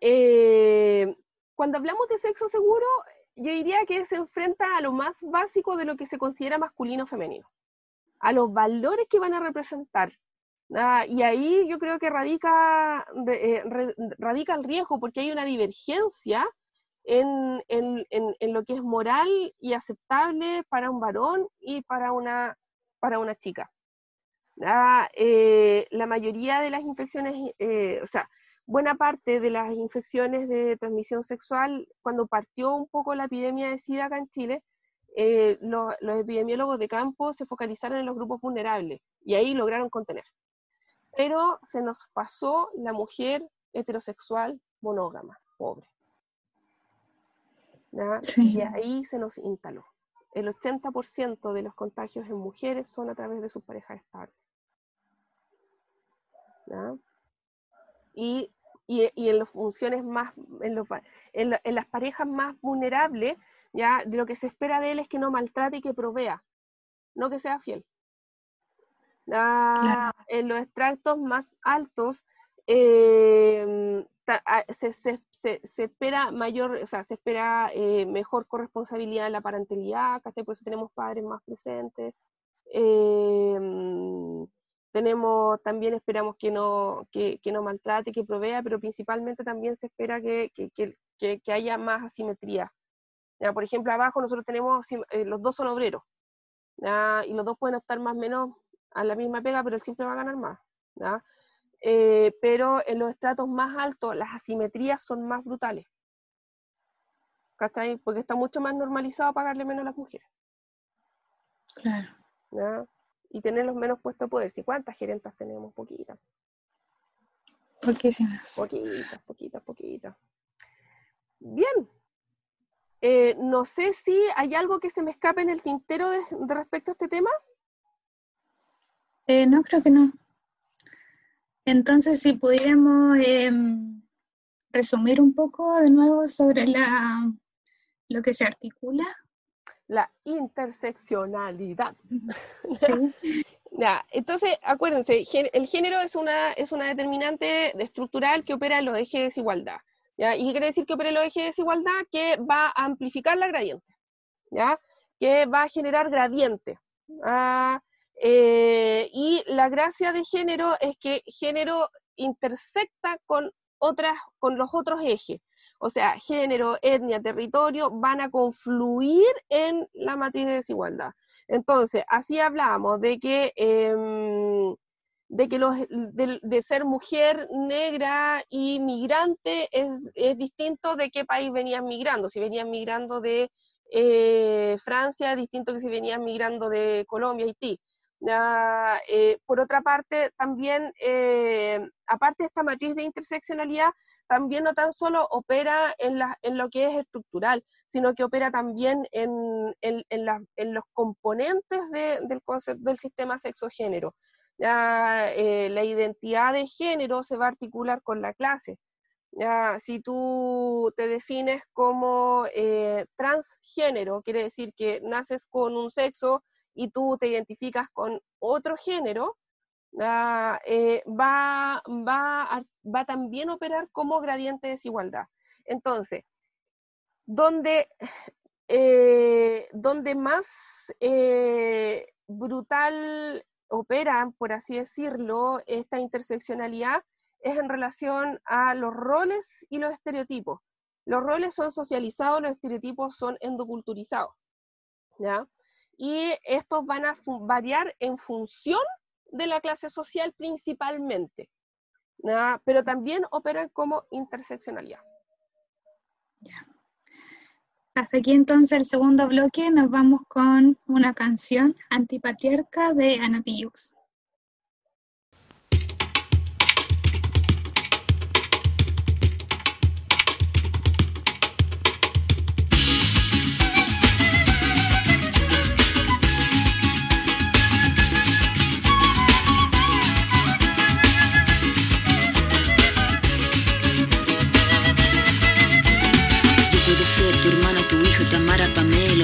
eh, cuando hablamos de sexo seguro, yo diría que se enfrenta a lo más básico de lo que se considera masculino femenino, a los valores que van a representar Ah, y ahí yo creo que radica, eh, radica el riesgo, porque hay una divergencia en, en, en, lo que es moral y aceptable para un varón y para una, para una chica. Ah, eh, la mayoría de las infecciones, eh, o sea, buena parte de las infecciones de transmisión sexual, cuando partió un poco la epidemia de SIDA acá en Chile, los epidemiólogos de campo se focalizaron en los grupos vulnerables y ahí lograron contener pero se nos pasó la mujer heterosexual monógama, pobre. Y ahí se nos instaló. El 80% de los contagios en mujeres son a través de sus parejas estables. Y, en las funciones más, en, en, las parejas más vulnerables, ya de lo que se espera de él es que no maltrate y que provea, no que sea fiel. Ah, en los extractos más altos em, ah, se, espera mayor, o sea, se espera eh, mejor corresponsabilidad en la parentalidad, por eso tenemos padres más presentes. Em, tenemos, también esperamos que no, que, no maltrate, que provea, pero principalmente también se espera que, haya más asimetría. por ejemplo, abajo nosotros tenemos, eh, los dos son obreros, y los dos pueden estar más o menos a la misma pega, pero él siempre va a ganar más. Eh, pero en los estratos más altos las asimetrías son más brutales. ¿Cachai? Porque está mucho más normalizado pagarle menos a las mujeres. Claro. Y tener los menos puestos de poder. ¿Y cuántas gerentas tenemos? Poquitas. Poquísimas. Poquitas, poquitas, poquitas. Bien. Eh, no sé si hay algo que se me escape en el tintero de respecto a este tema. Eh, no, creo que no. Entonces, si pudiéramos em, resumir un poco de nuevo sobre la, lo que se articula. La interseccionalidad. entonces, acuérdense, el género es una, es una determinante estructural que opera en los ejes de desigualdad. ¿Y qué quiere decir que opera en los ejes de desigualdad? Que va a amplificar la gradiente, ¿ya? que va a generar gradiente. Ah, eh, y la gracia de género es que género intersecta con, otras, con los otros ejes. O sea, género, etnia, territorio van a confluir en la matriz de desigualdad. Entonces, así hablamos de que em, de que los, de, de ser mujer negra y migrante es, es, distinto de qué país venían migrando. Si venían migrando de eh, Francia, distinto que si venían migrando de Colombia, Haití. Eh, por otra parte, también, eh, aparte de esta matriz de interseccionalidad, también no tan solo opera en, la, en lo que es estructural, sino que opera también en, los componentes de, del, concepto, del sistema sexo-género ya, eh, la identidad de género se va a articular con la clase. Ya, si tú te defines como transgénero, quiere decir que naces con un sexo y tú te identificas con otro género, ya, eh, va, va, va también a operar como gradiente de desigualdad. Entonces, donde, eh, donde más eh, brutal operan, por así decirlo, esta interseccionalidad es en relación a los roles y los estereotipos. Los roles son socializados, los estereotipos son endoculturizados. ¿ya? Y estos van a variar en función de la clase social principalmente, pero también operan como interseccionalidad. Hasta aquí entonces el segundo bloque, nos vamos con una canción antipatriarca de Ana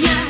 No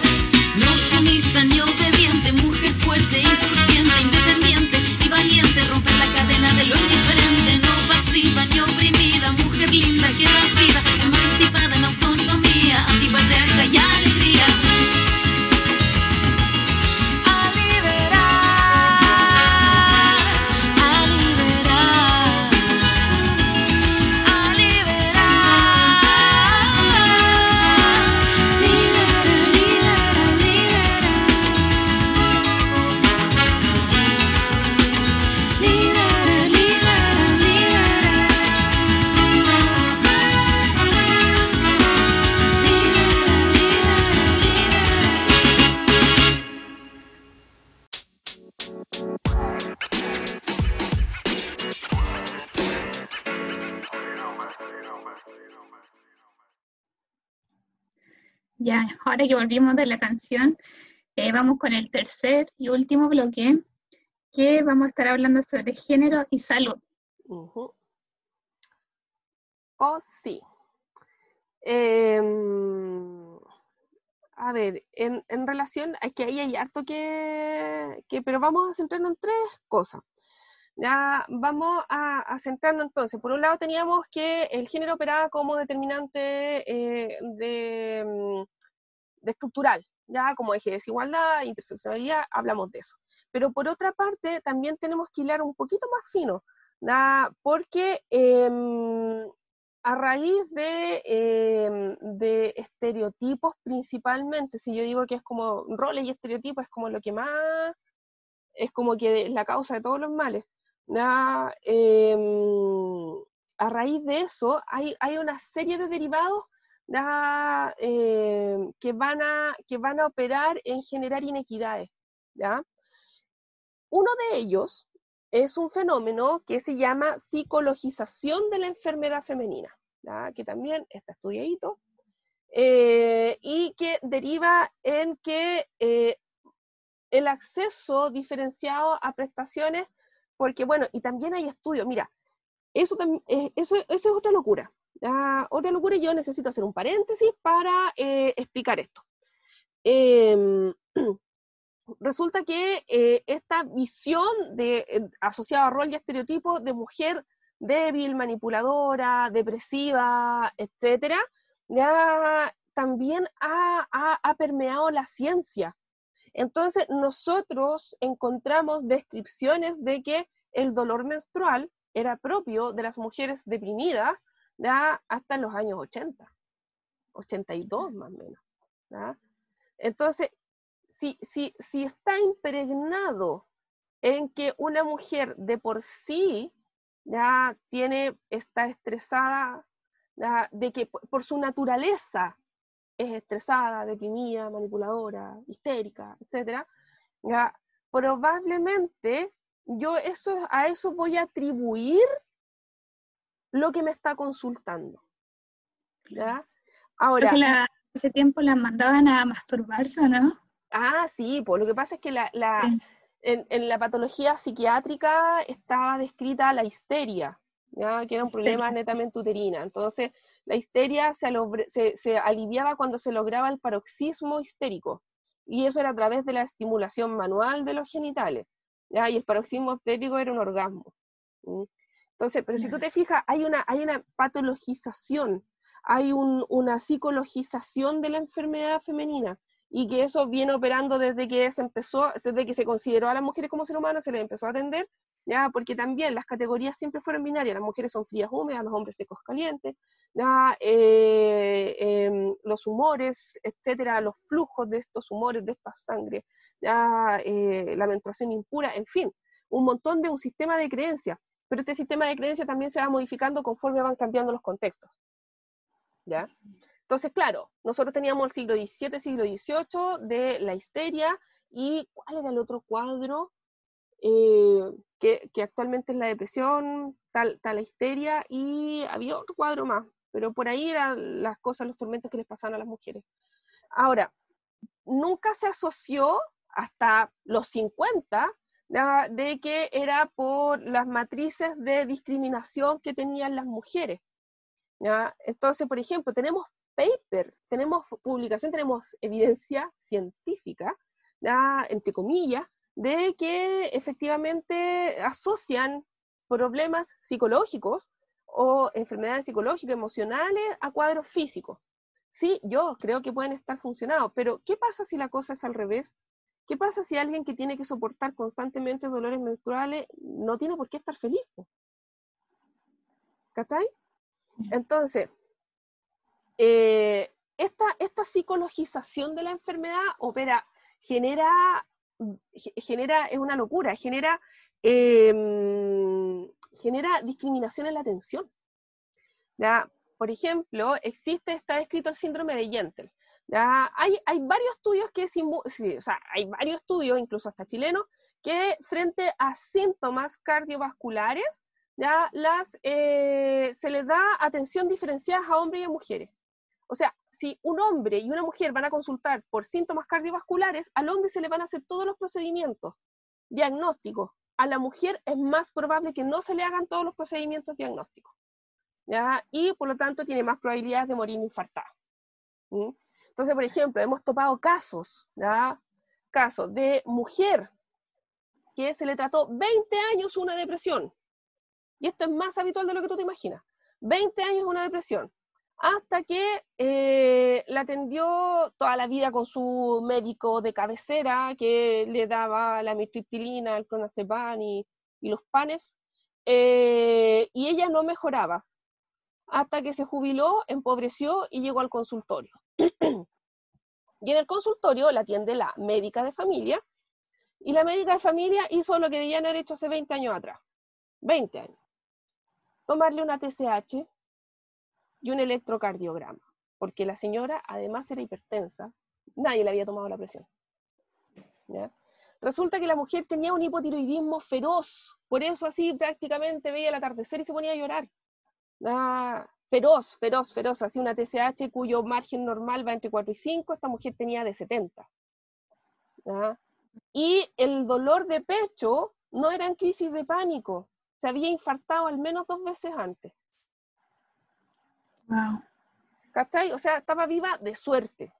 que volvimos de la canción, eh, vamos con el tercer y último bloque, que vamos a estar hablando sobre género y salud. Uh. Oh, sí. Eh, a ver, en, en relación, que ahí hay harto que, que, pero vamos a centrarnos en tres cosas. Ya vamos a, a centrarnos entonces. Por un lado teníamos que el género operaba como determinante eh, de, mm, de estructural, ya como eje de desigualdad, interseccionalidad, hablamos de eso. Pero por otra parte, también tenemos que hilar un poquito más fino, porque em, a raíz de, em, de estereotipos principalmente, si yo digo que es como roles y estereotipos, es como lo que más, es como que la causa de todos los males. Em, a raíz de eso hay, hay una serie de derivados em, que, van a, que van a operar en generar inequidades. ¿ya? Uno de ellos es un fenómeno que se llama psicologización de la enfermedad femenina, ¿ya? que también está estudiadito, eh, y que deriva en que eh, el acceso diferenciado a prestaciones, porque bueno, y también hay estudios, mira, eso, eh, eso, eso es otra locura, ¿ya? otra locura y yo necesito hacer un paréntesis para eh, explicar esto. Em, resulta que eh, esta visión de, eh, asociada a rol y estereotipo de mujer débil, manipuladora, depresiva, etcétera, también ha permeado la ciencia. Entonces, nosotros encontramos descripciones de que el dolor menstrual era propio de las mujeres deprimidas ya hasta los años 80, 82 más o menos. Entonces, si, si, si está impregnado en que una mujer de por sí ya tiene, está estresada, ya, de que por, su naturaleza es estresada, deprimida, manipuladora, histérica, ya, probablemente yo eso, a eso voy a atribuir lo que me está consultando. ¿ya? Ahora, que la- ese tiempo las mandaban a masturbarse, ¿o no? Ah, sí, pues lo que pasa es que la, la- Sí. en, en la patología psiquiátrica estaba descrita la histeria, ¿ya? que era un problema netamente uterina. Entonces, la histeria se, se, se aliviaba cuando se lograba el paroxismo histérico, y eso era a través de la estimulación manual de los genitales, ¿ya? y el paroxismo histérico era un orgasmo. Entonces, pero si tú te fijas, hay una, hay una patologización, hay un- una psicologización de la enfermedad femenina y que eso viene operando desde que se empezó, desde que se consideró a las mujeres como ser humano, se les empezó a atender, ya, porque también las categorías siempre fueron binarias, las mujeres son frías húmedas, los hombres secos calientes, ya, eh, em, los humores, etcétera, los flujos de estos humores, de esta sangre, ya, eh, la menstruación impura, en fin, un montón de un sistema de creencias, pero este sistema de creencias también se va modificando conforme van cambiando los contextos, ¿ya? Entonces, claro, nosotros teníamos el siglo XVII, siglo XVIII de la histeria, y ¿cuál era el otro cuadro? Eh, que, actualmente es la depresión, tal, tal histeria, y había otro cuadro más, pero por ahí eran las cosas, los tormentos que les pasaban a las mujeres. Ahora, nunca se asoció hasta los 50 ¿ya? De que era por las matrices de discriminación que tenían las mujeres. ¿ya? Entonces, por ejemplo, tenemos paper, tenemos publicación, tenemos evidencia científica, ¿ya? entre comillas, de que efectivamente asocian problemas psicológicos o enfermedades psicológicas, emocionales a cuadros físicos. Sí, yo creo que pueden estar funcionados, pero ¿qué pasa si la cosa es al revés? ¿Qué pasa si alguien que tiene que soportar constantemente dolores menstruales no tiene por qué estar feliz? ¿Cachai? Entonces, eh, esta, esta psicologización de la enfermedad opera, genera, ge- genera, es una locura, genera, em, genera discriminación en la atención. ¿ya? Por ejemplo, existe, está escrito el síndrome de Yentel. ¿Ya? Hay, hay varios estudios que, sí, o sea, hay varios estudios, incluso hasta chilenos, que frente a síntomas cardiovasculares, ya las, eh, se les da atención diferenciada a hombres y a mujeres. O sea, si un hombre y una mujer van a consultar por síntomas cardiovasculares, al hombre se le van a hacer todos los procedimientos diagnósticos. A la mujer es más probable que no se le hagan todos los procedimientos diagnósticos. ¿ya? Y por lo tanto tiene más probabilidades de morir infartada. ¿Mm? Entonces, por ejemplo, hemos topado casos, ¿ya? casos de mujer que se le trató 20 años una depresión. Y esto es más habitual de lo que tú te imaginas. 20 años una depresión. Hasta que eh, la atendió toda la vida con su médico de cabecera, que le daba la mitriptilina, el clonazepam y, los panes, eh, y ella no mejoraba. Hasta que se jubiló, empobreció y llegó al consultorio. Y en el consultorio la atiende la médica de familia, y la médica de familia hizo lo que debían haber hecho hace 20 años atrás. 20 años. Tomarle una TSH y un electrocardiograma, porque la señora además era hipertensa, nadie le había tomado la presión. Resulta que la mujer tenía un hipotiroidismo feroz, por eso así prácticamente veía el atardecer y se ponía a llorar. Feroz, feroz, feroz, así una TSH cuyo margen normal va entre 4 y 5, esta mujer tenía de 70. Y el dolor de pecho no era en crisis de pánico, se había infartado al menos dos veces antes. Wow. ¿Cachai? O sea, estaba viva de suerte,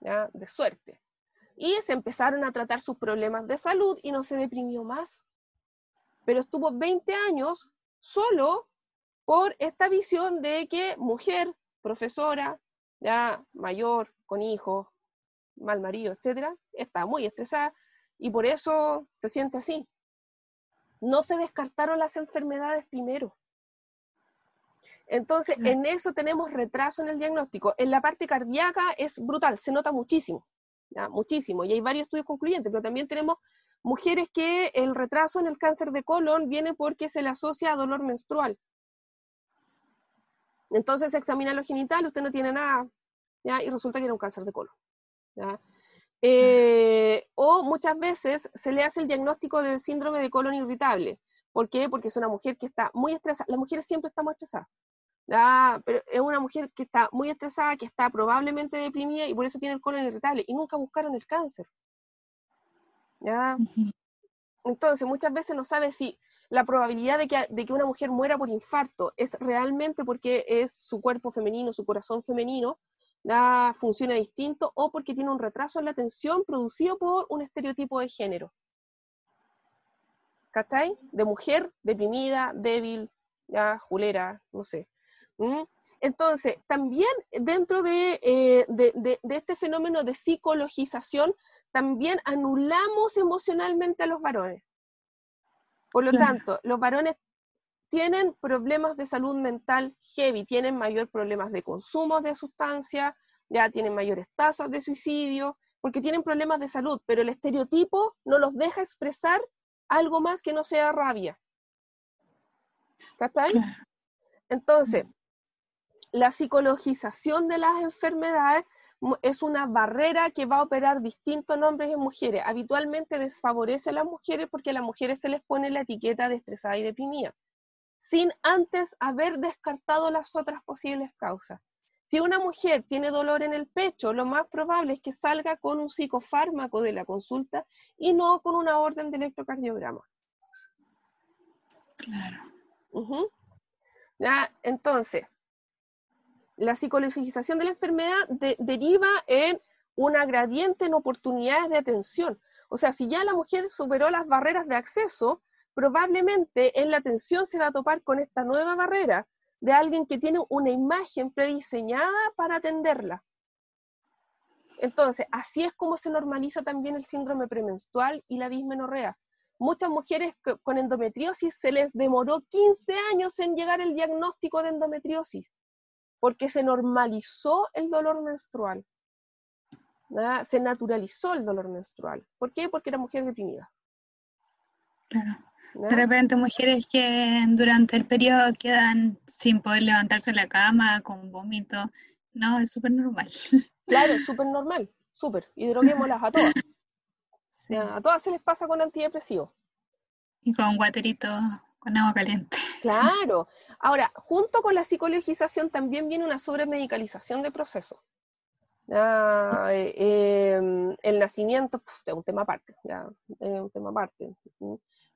¿ya? De suerte. Y se empezaron a tratar sus problemas de salud y no se deprimió más. Pero estuvo 20 años solo por esta visión de que mujer, profesora, ya mayor, con hijos, mal marido, etcétera, está muy estresada y por eso se siente así. No se descartaron las enfermedades primero. Entonces, en eso tenemos retraso en el diagnóstico. En la parte cardíaca es brutal, se nota muchísimo, muchísimo, y hay varios estudios concluyentes, pero también tenemos mujeres que el retraso en el cáncer de colon viene porque se le asocia a dolor menstrual. Entonces se examina los genitales, usted no tiene nada, ¿ya? y resulta que era un cáncer de colon. Eh, o muchas veces se le hace el diagnóstico del síndrome de colon irritable. ¿Por qué? Porque es una mujer que está muy estresada. Las mujeres siempre estamos estresadas. Ah, pero es una mujer que está muy estresada, que está probablemente deprimida y por eso tiene el colon irritable y nunca buscaron el cáncer. ¿Ya? Entonces, muchas veces no sabe si la probabilidad de que, de que, una mujer muera por infarto es realmente porque es su cuerpo femenino, su corazón femenino, ¿ya? funciona distinto o porque tiene un retraso en la atención producido por un estereotipo de género. ¿Cachai? De mujer deprimida, débil, ya, julera, no sé. ¿Mm? Entonces, también dentro eh, de, este fenómeno de psicologización, también anulamos emocionalmente a los varones. Por lo tanto, los varones tienen problemas de salud mental heavy, tienen mayor problemas de consumo de sustancias, ya tienen mayores tasas de suicidio, porque tienen problemas de salud, pero el estereotipo no los deja expresar algo más que no sea rabia. ¿Cachai? Entonces, la psicologización de las enfermedades es una barrera que va a operar distintos en hombres y en mujeres. Habitualmente desfavorece a las mujeres porque a las mujeres se les pone la etiqueta de estresada y deprimida, sin antes haber descartado las otras posibles causas. Si una mujer tiene dolor en el pecho, lo más probable es que salga con un psicofármaco de la consulta y no con una orden de electrocardiograma. Claro. ¿Ya? Entonces, la psicologización de la enfermedad deriva en una gradiente en oportunidades de atención. O sea, si ya la mujer superó las barreras de acceso, probablemente en la atención se va a topar con esta nueva barrera de alguien que tiene una imagen prediseñada para atenderla. Entonces, así es como se normaliza también el síndrome premenstrual y la dismenorrea. Muchas mujeres con endometriosis se les demoró 15 años en llegar el diagnóstico de endometriosis porque se normalizó el dolor menstrual. Se naturalizó el dolor menstrual. ¿Por qué? Porque era mujer deprimida. Claro. De repente mujeres que durante el periodo quedan sin poder levantarse de la cama, con vómito. No, es súper normal. Claro, es súper normal, súper. Y droguémoslas a todas. A todas se les pasa con antidepresivos. Y con guaterito caliente. Claro. Ahora, junto con la psicologización también viene una sobremedicalización de proceso. Eh, em, el nacimiento es un tema aparte, ya, un tema aparte.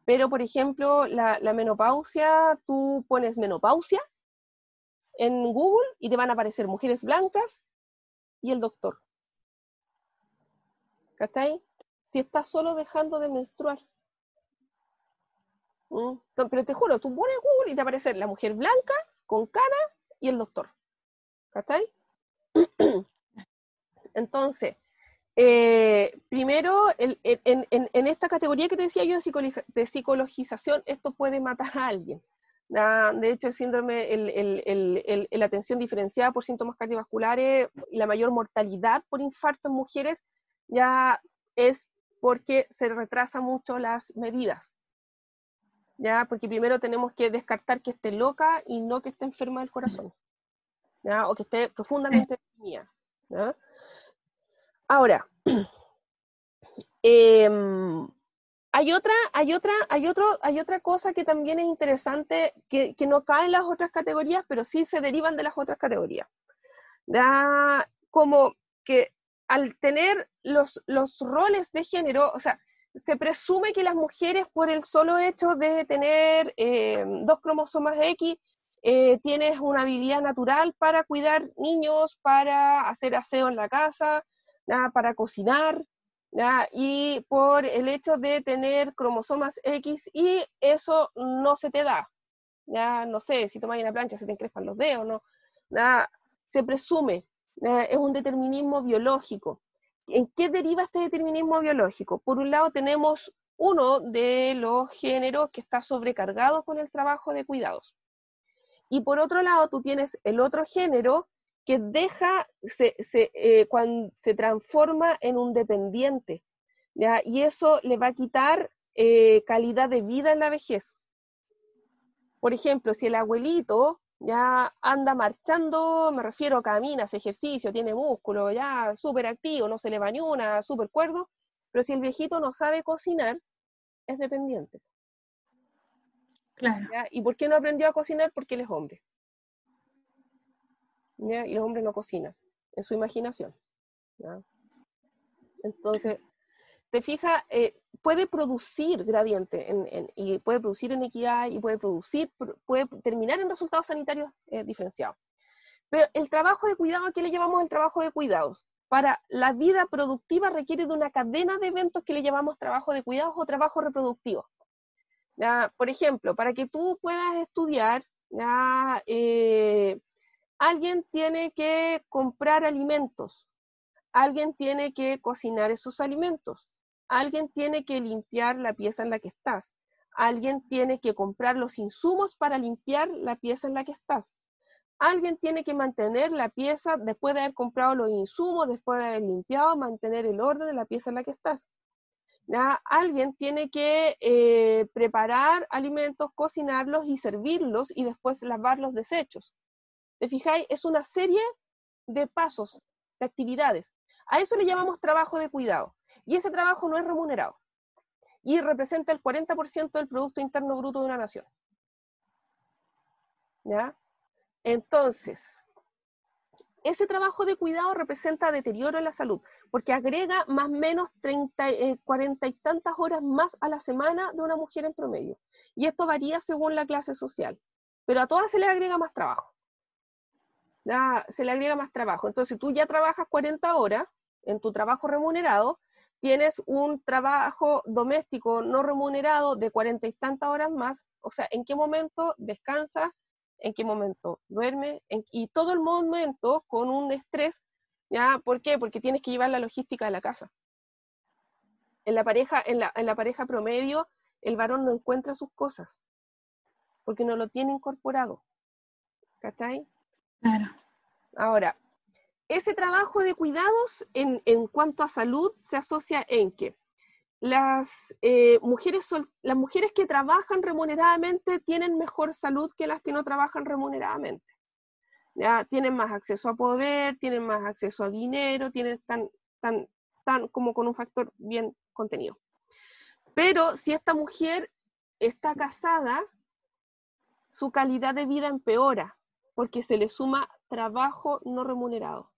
Pero, por ejemplo, la, la, menopausia, tú pones menopausia en Google y te van a aparecer mujeres blancas y el doctor. ¿Cachai? Si estás solo dejando de menstruar. ¿Mm? Pero te juro, tú pones Google y te aparece la mujer blanca, con cana y el doctor. ¿Cachai? Entonces, eh, primero, en, esta categoría que te decía yo de, psicologización, esto puede matar a alguien. De hecho, el síndrome, la atención diferenciada por síntomas cardiovasculares la mayor mortalidad por infarto en mujeres ya es porque se retrasan mucho las medidas. ¿Ya? Porque primero tenemos que descartar que esté loca y no que esté enferma del corazón, ¿ya? O que esté profundamente deprimida, Ahora, em, hay otra, hay otra, hay otro, hay otra cosa que también es interesante, que, no cae en las otras categorías, pero sí se derivan de las otras categorías. ¿ya? Como que al tener los, los roles de género, o sea, se presume que las mujeres, por el solo hecho de tener eh, dos cromosomas X, eh, tienes una habilidad natural para cuidar niños, para hacer aseo en la casa, para cocinar, y por el hecho de tener cromosomas X y eso no se te da. No sé, si tomas una plancha se te encrespan los dedos, ¿no? se presume, es un determinismo biológico. ¿En qué deriva este determinismo biológico? Por un lado tenemos uno de los géneros que está sobrecargado con el trabajo de cuidados. Y por otro lado tú tienes el otro género que deja, se, eh, transforma en un dependiente, ¿ya? y eso le va a quitar eh, calidad de vida en la vejez. Por ejemplo, si el abuelito ya anda marchando, me refiero, camina, hace ejercicio, tiene músculo, ya súper activo, no se le va ni una, súper cuerdo, pero si el viejito no sabe cocinar, es dependiente. Claro. ¿Y por qué no aprendió a cocinar? Porque él es hombre. Y los hombres no cocinan, en su imaginación. Entonces, te fijas, eh, puede producir gradiente y puede producir en equidad y puede producir, puede terminar en resultados sanitarios eh, diferenciados. Pero el trabajo de cuidado, ¿a qué le llamamos el trabajo de cuidados? Para la vida productiva requiere de una cadena de eventos que le llamamos trabajo de cuidados o trabajo reproductivo. Por ejemplo, para que tú puedas estudiar, eh, alguien tiene que comprar alimentos, alguien tiene que cocinar esos alimentos, alguien tiene que limpiar la pieza en la que estás, alguien tiene que comprar los insumos para limpiar la pieza en la que estás, alguien tiene que mantener la pieza después de haber comprado los insumos, después de haber limpiado, mantener el orden de la pieza en la que estás. Alguien tiene que eh, preparar alimentos, cocinarlos y servirlos y después lavar los desechos. ¿Te fijáis? Es una serie de pasos, de actividades. A eso le llamamos trabajo de cuidado. Y ese trabajo no es remunerado. Y representa el 40% del Producto Interno Bruto de una nación. ¿Ya? Entonces, ese trabajo de cuidado representa deterioro en la salud, porque agrega más o menos 30, 40 eh, y tantas horas más a la semana de una mujer en promedio. Y esto varía según la clase social, pero a todas se le agrega más trabajo. Se le agrega más trabajo. Entonces, tú ya trabajas 40 horas en tu trabajo remunerado, tienes un trabajo doméstico no remunerado de cuarenta y tantas horas más, o sea, ¿en qué momento descansas? ¿En qué momento duermes? y todo el momento con un estrés, ¿ya? ¿Por qué? Porque tienes que llevar la logística de la casa. En la pareja, en la, en la pareja promedio, el varón no encuentra sus cosas, porque no lo tiene incorporado. ¿Cachai? Claro. Ahora, ese trabajo de cuidados en, cuanto a salud se asocia en que las, eh, mujeres las mujeres que trabajan remuneradamente tienen mejor salud que las que no trabajan remuneradamente. ¿ya? Tienen más acceso a poder, tienen más acceso a dinero, tienen tan, tan, tan como con un factor bien contenido. Pero si esta mujer está casada, su calidad de vida empeora porque se le suma trabajo no remunerado.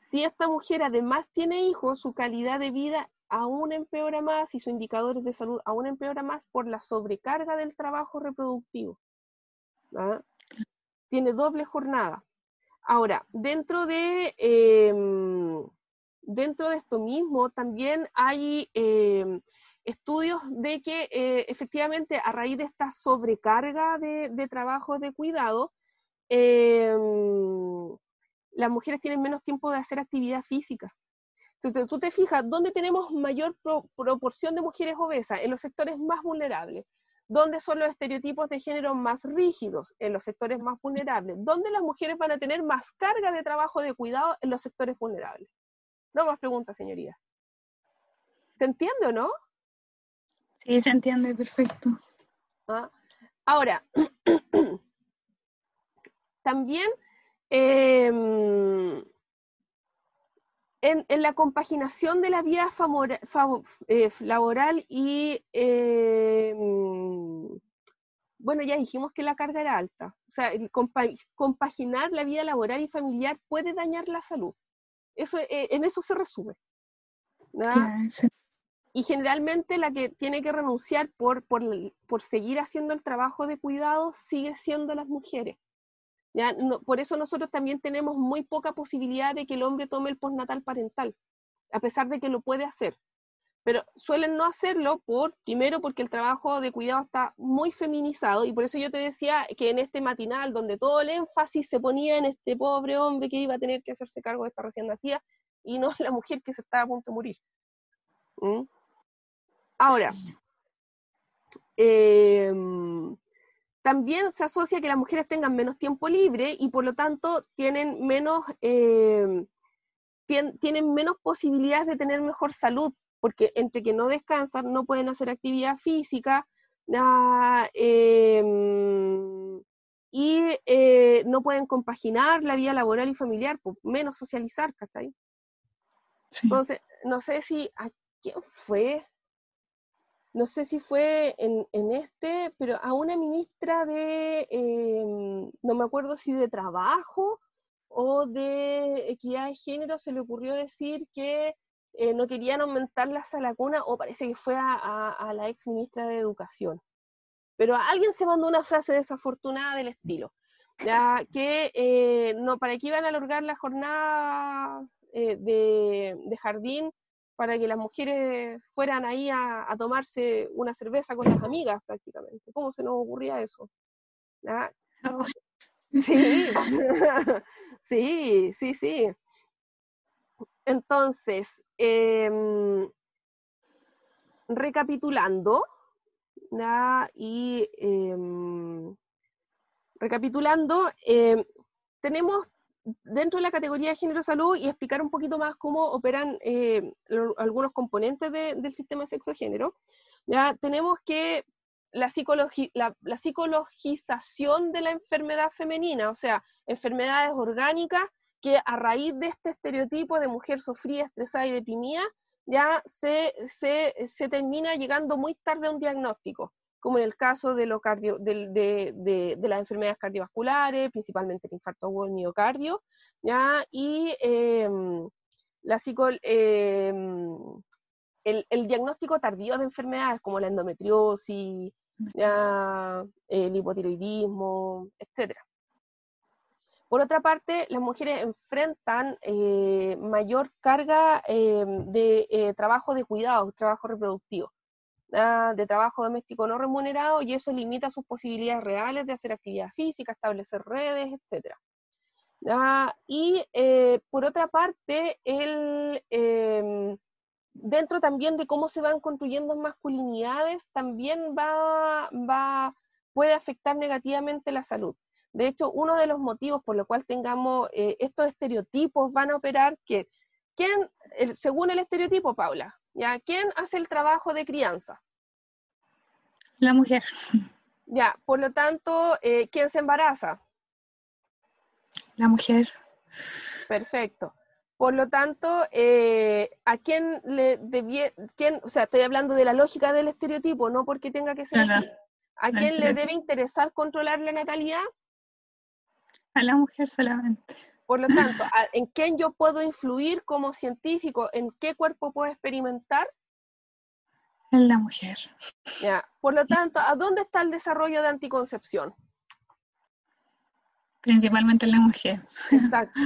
Si esta mujer además tiene hijos, su calidad de vida aún empeora más y sus indicadores de salud aún empeora más por la sobrecarga del trabajo reproductivo. Tiene doble jornada. Ahora, dentro de, em, dentro de esto mismo también hay em, estudios de que eh, efectivamente a raíz de esta sobrecarga de trabajo de cuidado, em, las mujeres tienen menos tiempo de hacer actividad física. Entonces, tú te fijas, ¿dónde tenemos mayor proporción de mujeres obesas? En los sectores más vulnerables. ¿Dónde son los estereotipos de género más rígidos? En los sectores más vulnerables. ¿Dónde las mujeres van a tener más carga de trabajo de cuidado? En los sectores vulnerables. No más preguntas, señoría. ¿Se entiende o no? Sí, se entiende, perfecto. Ah, ahora, también em, en, la compaginación de la vida eh, laboral y, em, bueno, ya dijimos que la carga era alta. O sea, compaginar la vida laboral y familiar puede dañar la salud. Eso, eh, en eso se resume. Y generalmente la que tiene que renunciar por, por, por seguir haciendo el trabajo de cuidado sigue siendo las mujeres por eso nosotros también tenemos muy poca posibilidad de que el hombre tome el postnatal parental, a pesar de que lo puede hacer. Pero suelen no hacerlo por, primero, porque el trabajo de cuidado está muy feminizado, y por eso yo te decía que en este matinal, donde todo el énfasis se ponía en este pobre hombre que iba a tener que hacerse cargo de esta recién nacida, y no la mujer que se estaba a punto de morir. ¿Mm? Ahora, eh, también se asocia que las mujeres tengan menos tiempo libre y por lo tanto tienen menos, eh, tienen menos posibilidades de tener mejor salud, porque entre que no descansan, no pueden hacer actividad física em, y eh, no pueden compaginar la vida laboral y familiar, pues, menos socializar, ¿cachai? Entonces, no sé si, ¿a quién fue? No sé si fue en, este, pero a una ministra de, em, no me acuerdo si de trabajo o de equidad de género, se le ocurrió decir que eh, no querían aumentar la sala cuna, o parece que fue a, la ex ministra de Educación. Pero alguien se mandó una frase desafortunada del estilo, ya que eh, no, para que iban a alargar la jornada eh, de jardín para que las mujeres fueran ahí a, tomarse una cerveza con las amigas prácticamente. ¿Cómo se nos ocurría eso? ¿Ah? Sí, sí, sí, sí. Entonces, em, recapitulando, y em, recapitulando, em, tenemos dentro de la categoría de género salud y explicar un poquito más cómo operan eh, algunos componentes del sistema sexo-género, ya tenemos que la, la, psicologización de la enfermedad femenina, o sea, enfermedades orgánicas que a raíz de este estereotipo de mujer sufrida, estresada y deprimida, ya se, se, se termina llegando muy tarde a un diagnóstico como en el caso de, lo cardio, de, las enfermedades cardiovasculares, principalmente el infarto agudo del miocardio, ¿ya? y em, la em, el, diagnóstico tardío de enfermedades como la endometriosis, el hipotiroidismo, etc. Por otra parte, las mujeres enfrentan eh, mayor carga em, de eh, trabajo de cuidado, trabajo reproductivo. Ah, de trabajo doméstico no remunerado y eso limita sus posibilidades reales de hacer actividad física, establecer redes, etc. Ah, y eh, por otra parte, el, em, dentro también de cómo se van construyendo masculinidades, también va, va, puede afectar negativamente la salud. De hecho, uno de los motivos por lo cual tengamos eh, estos estereotipos van a operar que, ¿quién, según el estereotipo, Paula, ¿Ya? ¿Quién hace el trabajo de crianza? La mujer. Ya, por lo tanto, eh, ¿quién se embaraza? La mujer. Perfecto. Por lo tanto, eh, ¿a quién le debía, quién, o sea, estoy hablando de la lógica del estereotipo, no porque tenga que ser así. ¿A quién le debe interesar controlar la natalidad? A la mujer solamente. Por lo tanto, ¿en quién yo puedo influir como científico? ¿En qué cuerpo puedo experimentar? En la mujer. Ya. Por lo tanto, ¿a dónde está el desarrollo de anticoncepción? Principalmente en la mujer. Exacto.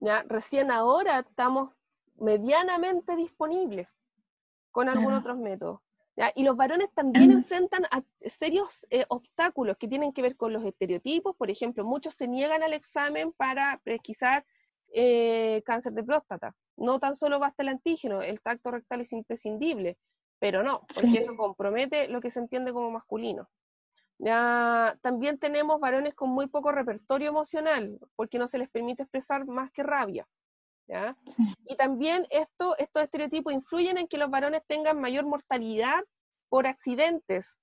¿Ya? Recién ahora estamos medianamente disponibles con algún Claro. otros métodos. ¿Ya? Y los varones también enfrentan a serios eh, obstáculos que tienen que ver con los estereotipos. Por ejemplo, muchos se niegan al examen para pesquisar eh, cáncer de próstata. No tan solo basta el antígeno, el tacto rectal es imprescindible, pero no, porque Sí. eso compromete lo que se entiende como masculino. Ya, también tenemos varones con muy poco repertorio emocional, porque no se les permite expresar más que rabia. ¿Ya? Sí. Y también esto, estos estereotipos influyen en que los varones tengan mayor mortalidad por accidentes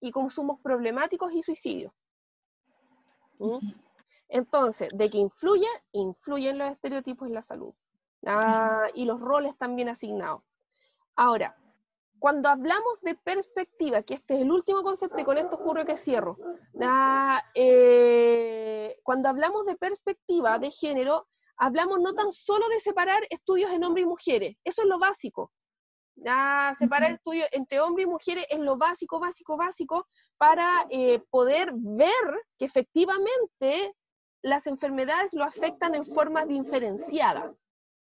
y consumos problemáticos y suicidios. ¿Mm? Entonces, de que influye, influyen los estereotipos en la salud. Ah, y los roles también asignados. Ahora, cuando hablamos de perspectiva, que este es el último concepto y con esto juro que cierro, ah, eh, cuando hablamos de perspectiva de género, hablamos no tan solo de separar estudios en hombres y mujeres, eso es lo básico. Ah, separar estudios entre hombres y mujeres es lo básico, básico, básico para eh, poder ver que efectivamente las enfermedades lo afectan en forma diferenciada,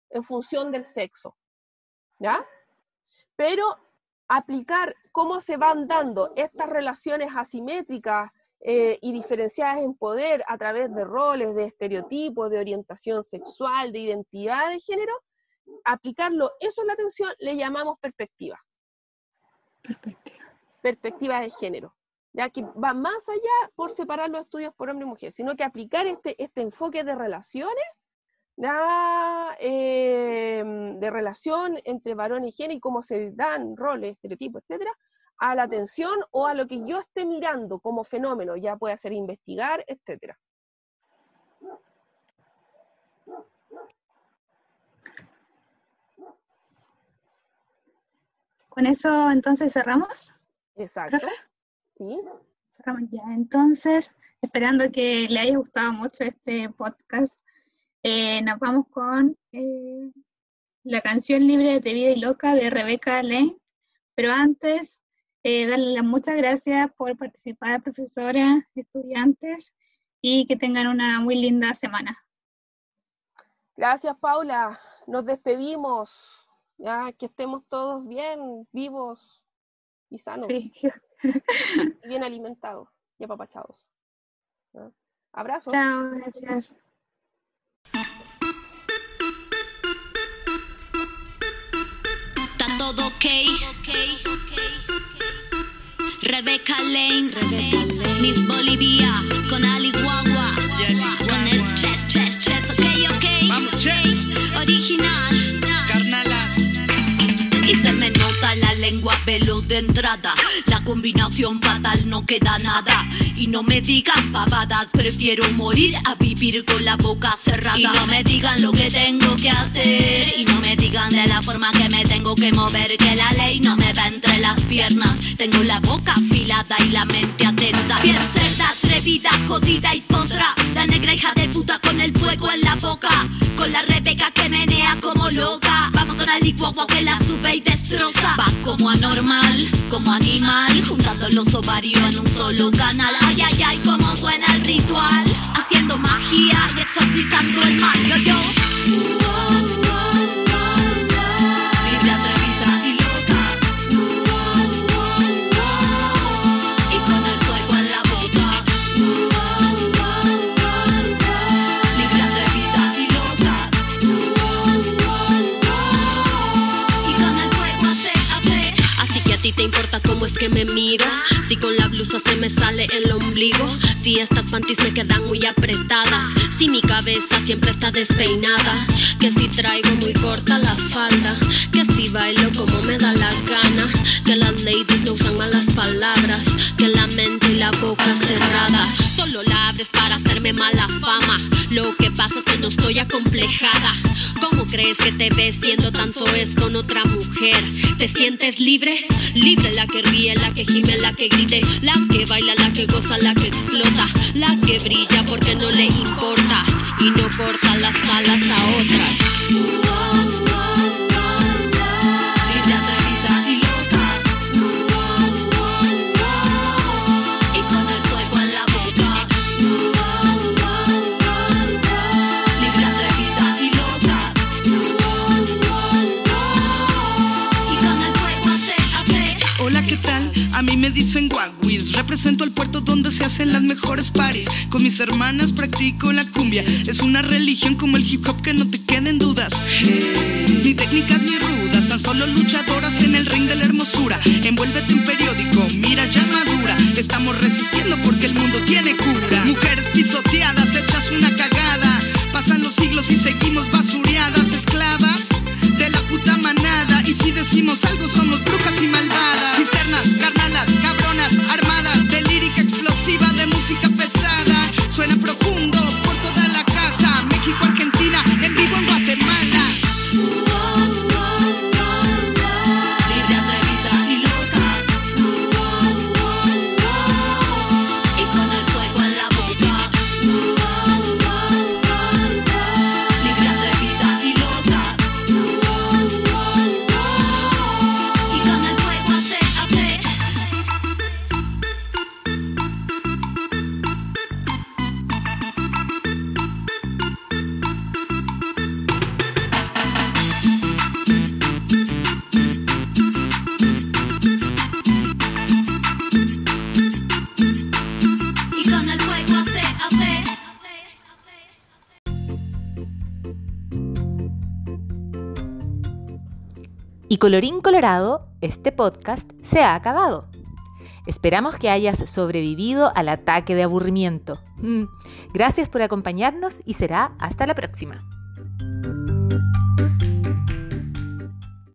en función del sexo. ¿Ya? Pero aplicar cómo se van dando estas relaciones asimétricas eh, y diferenciadas en poder a través de roles, de estereotipos, de orientación sexual, de identidad de género, aplicarlo eso en la atención le llamamos perspectiva. Perspectiva. Perspectiva de género. Ya que va más allá por separar los estudios por hombre y mujer, sino que aplicar este, este enfoque de relaciones, eh, de relación entre varón y género y cómo se dan roles, estereotipos, etcétera, a la atención o a lo que yo esté mirando como fenómeno, ya puede ser investigar, etcétera. Con eso entonces cerramos. Exacto. ¿Profe? ¿Sí? Cerramos ya. Entonces, esperando que le haya gustado mucho este podcast, eh, nos vamos con eh, la canción Libre de Vida y Loca de Rebeca Lane. Pero antes, eh, darle las muchas gracias por participar, profesora, estudiantes, y que tengan una muy linda semana. Gracias, Paula. Nos despedimos. Ya que estemos todos bien, vivos y sanos, Sí. y bien alimentados y apapachados. ¿Ya? Abrazos. Chao, gracias. Está todo ok. Rebecca Lane, Miss Bolivia, con Ali Guagua, con el chess, chess, chess, ok, ok. Vamos, che. Original. Carnalas. Y se me nota la lengua veloz de entrada. La combinación fatal no queda nada. Y no me digan pavadas, prefiero morir a vivir con la boca cerrada. Y no me digan lo que tengo que hacer. Y no me digan de la forma que me tengo que mover. Que la ley no me va entre las piernas. Tengo la boca afilada y la mente atenta. Bien cerda, atrevida, jodida y potra. La negra hija de puta con el fuego en la boca. Con la Rebeca que menea como loca. Vamos con Ali Guagua que la sube y destroza. Como anormal, como animal. Juntando los ovarios en un solo canal. Ay, ay, ay, cómo suena el ritual. Haciendo magia y exorcizando el mal. Yo, yo. Que me miro. Si con la blusa se me sale el ombligo. Si estas panties me quedan muy apretadas. Si mi cabeza siempre está despeinada. Que si traigo muy corta la falda. Que si bailo como me da la gana. Que las ladies no usan malas palabras. Que la mente y la boca cerrada. Solo la abres para hacerme mala fama. Lo que pasa es que no estoy acomplejada. ¿Cómo crees que te ves siendo tan soez con otra mujer? ¿Te sientes libre? Libre la que ríe, la que gime, la que grite, la que baila, la que goza, la que explota, la que brilla porque no le importa y no corta las alas a otras. Mí me dicen guaguis, represento el puerto donde se hacen las mejores paris. Con mis hermanas practico la cumbia, es una religión como el hip hop que no te queden dudas. Ni técnicas ni rudas, tan solo luchadoras en el ring de la hermosura. Envuélvete en periódico, mira ya madura. Estamos resistiendo porque el mundo tiene cura. Mujeres pisoteadas, hechas una cagada. Pasan los siglos y seguimos basureadas, esclavas de la puta manada. Decimos algo, somos brujas y malvadas. Cisternas, carnalas, cabronas, armadas de lírica explosiva, de música pesada. Suena profundo colorín colorado, este podcast se ha acabado. Esperamos que hayas sobrevivido al ataque de aburrimiento. Mm. Gracias por acompañarnos y será hasta la próxima.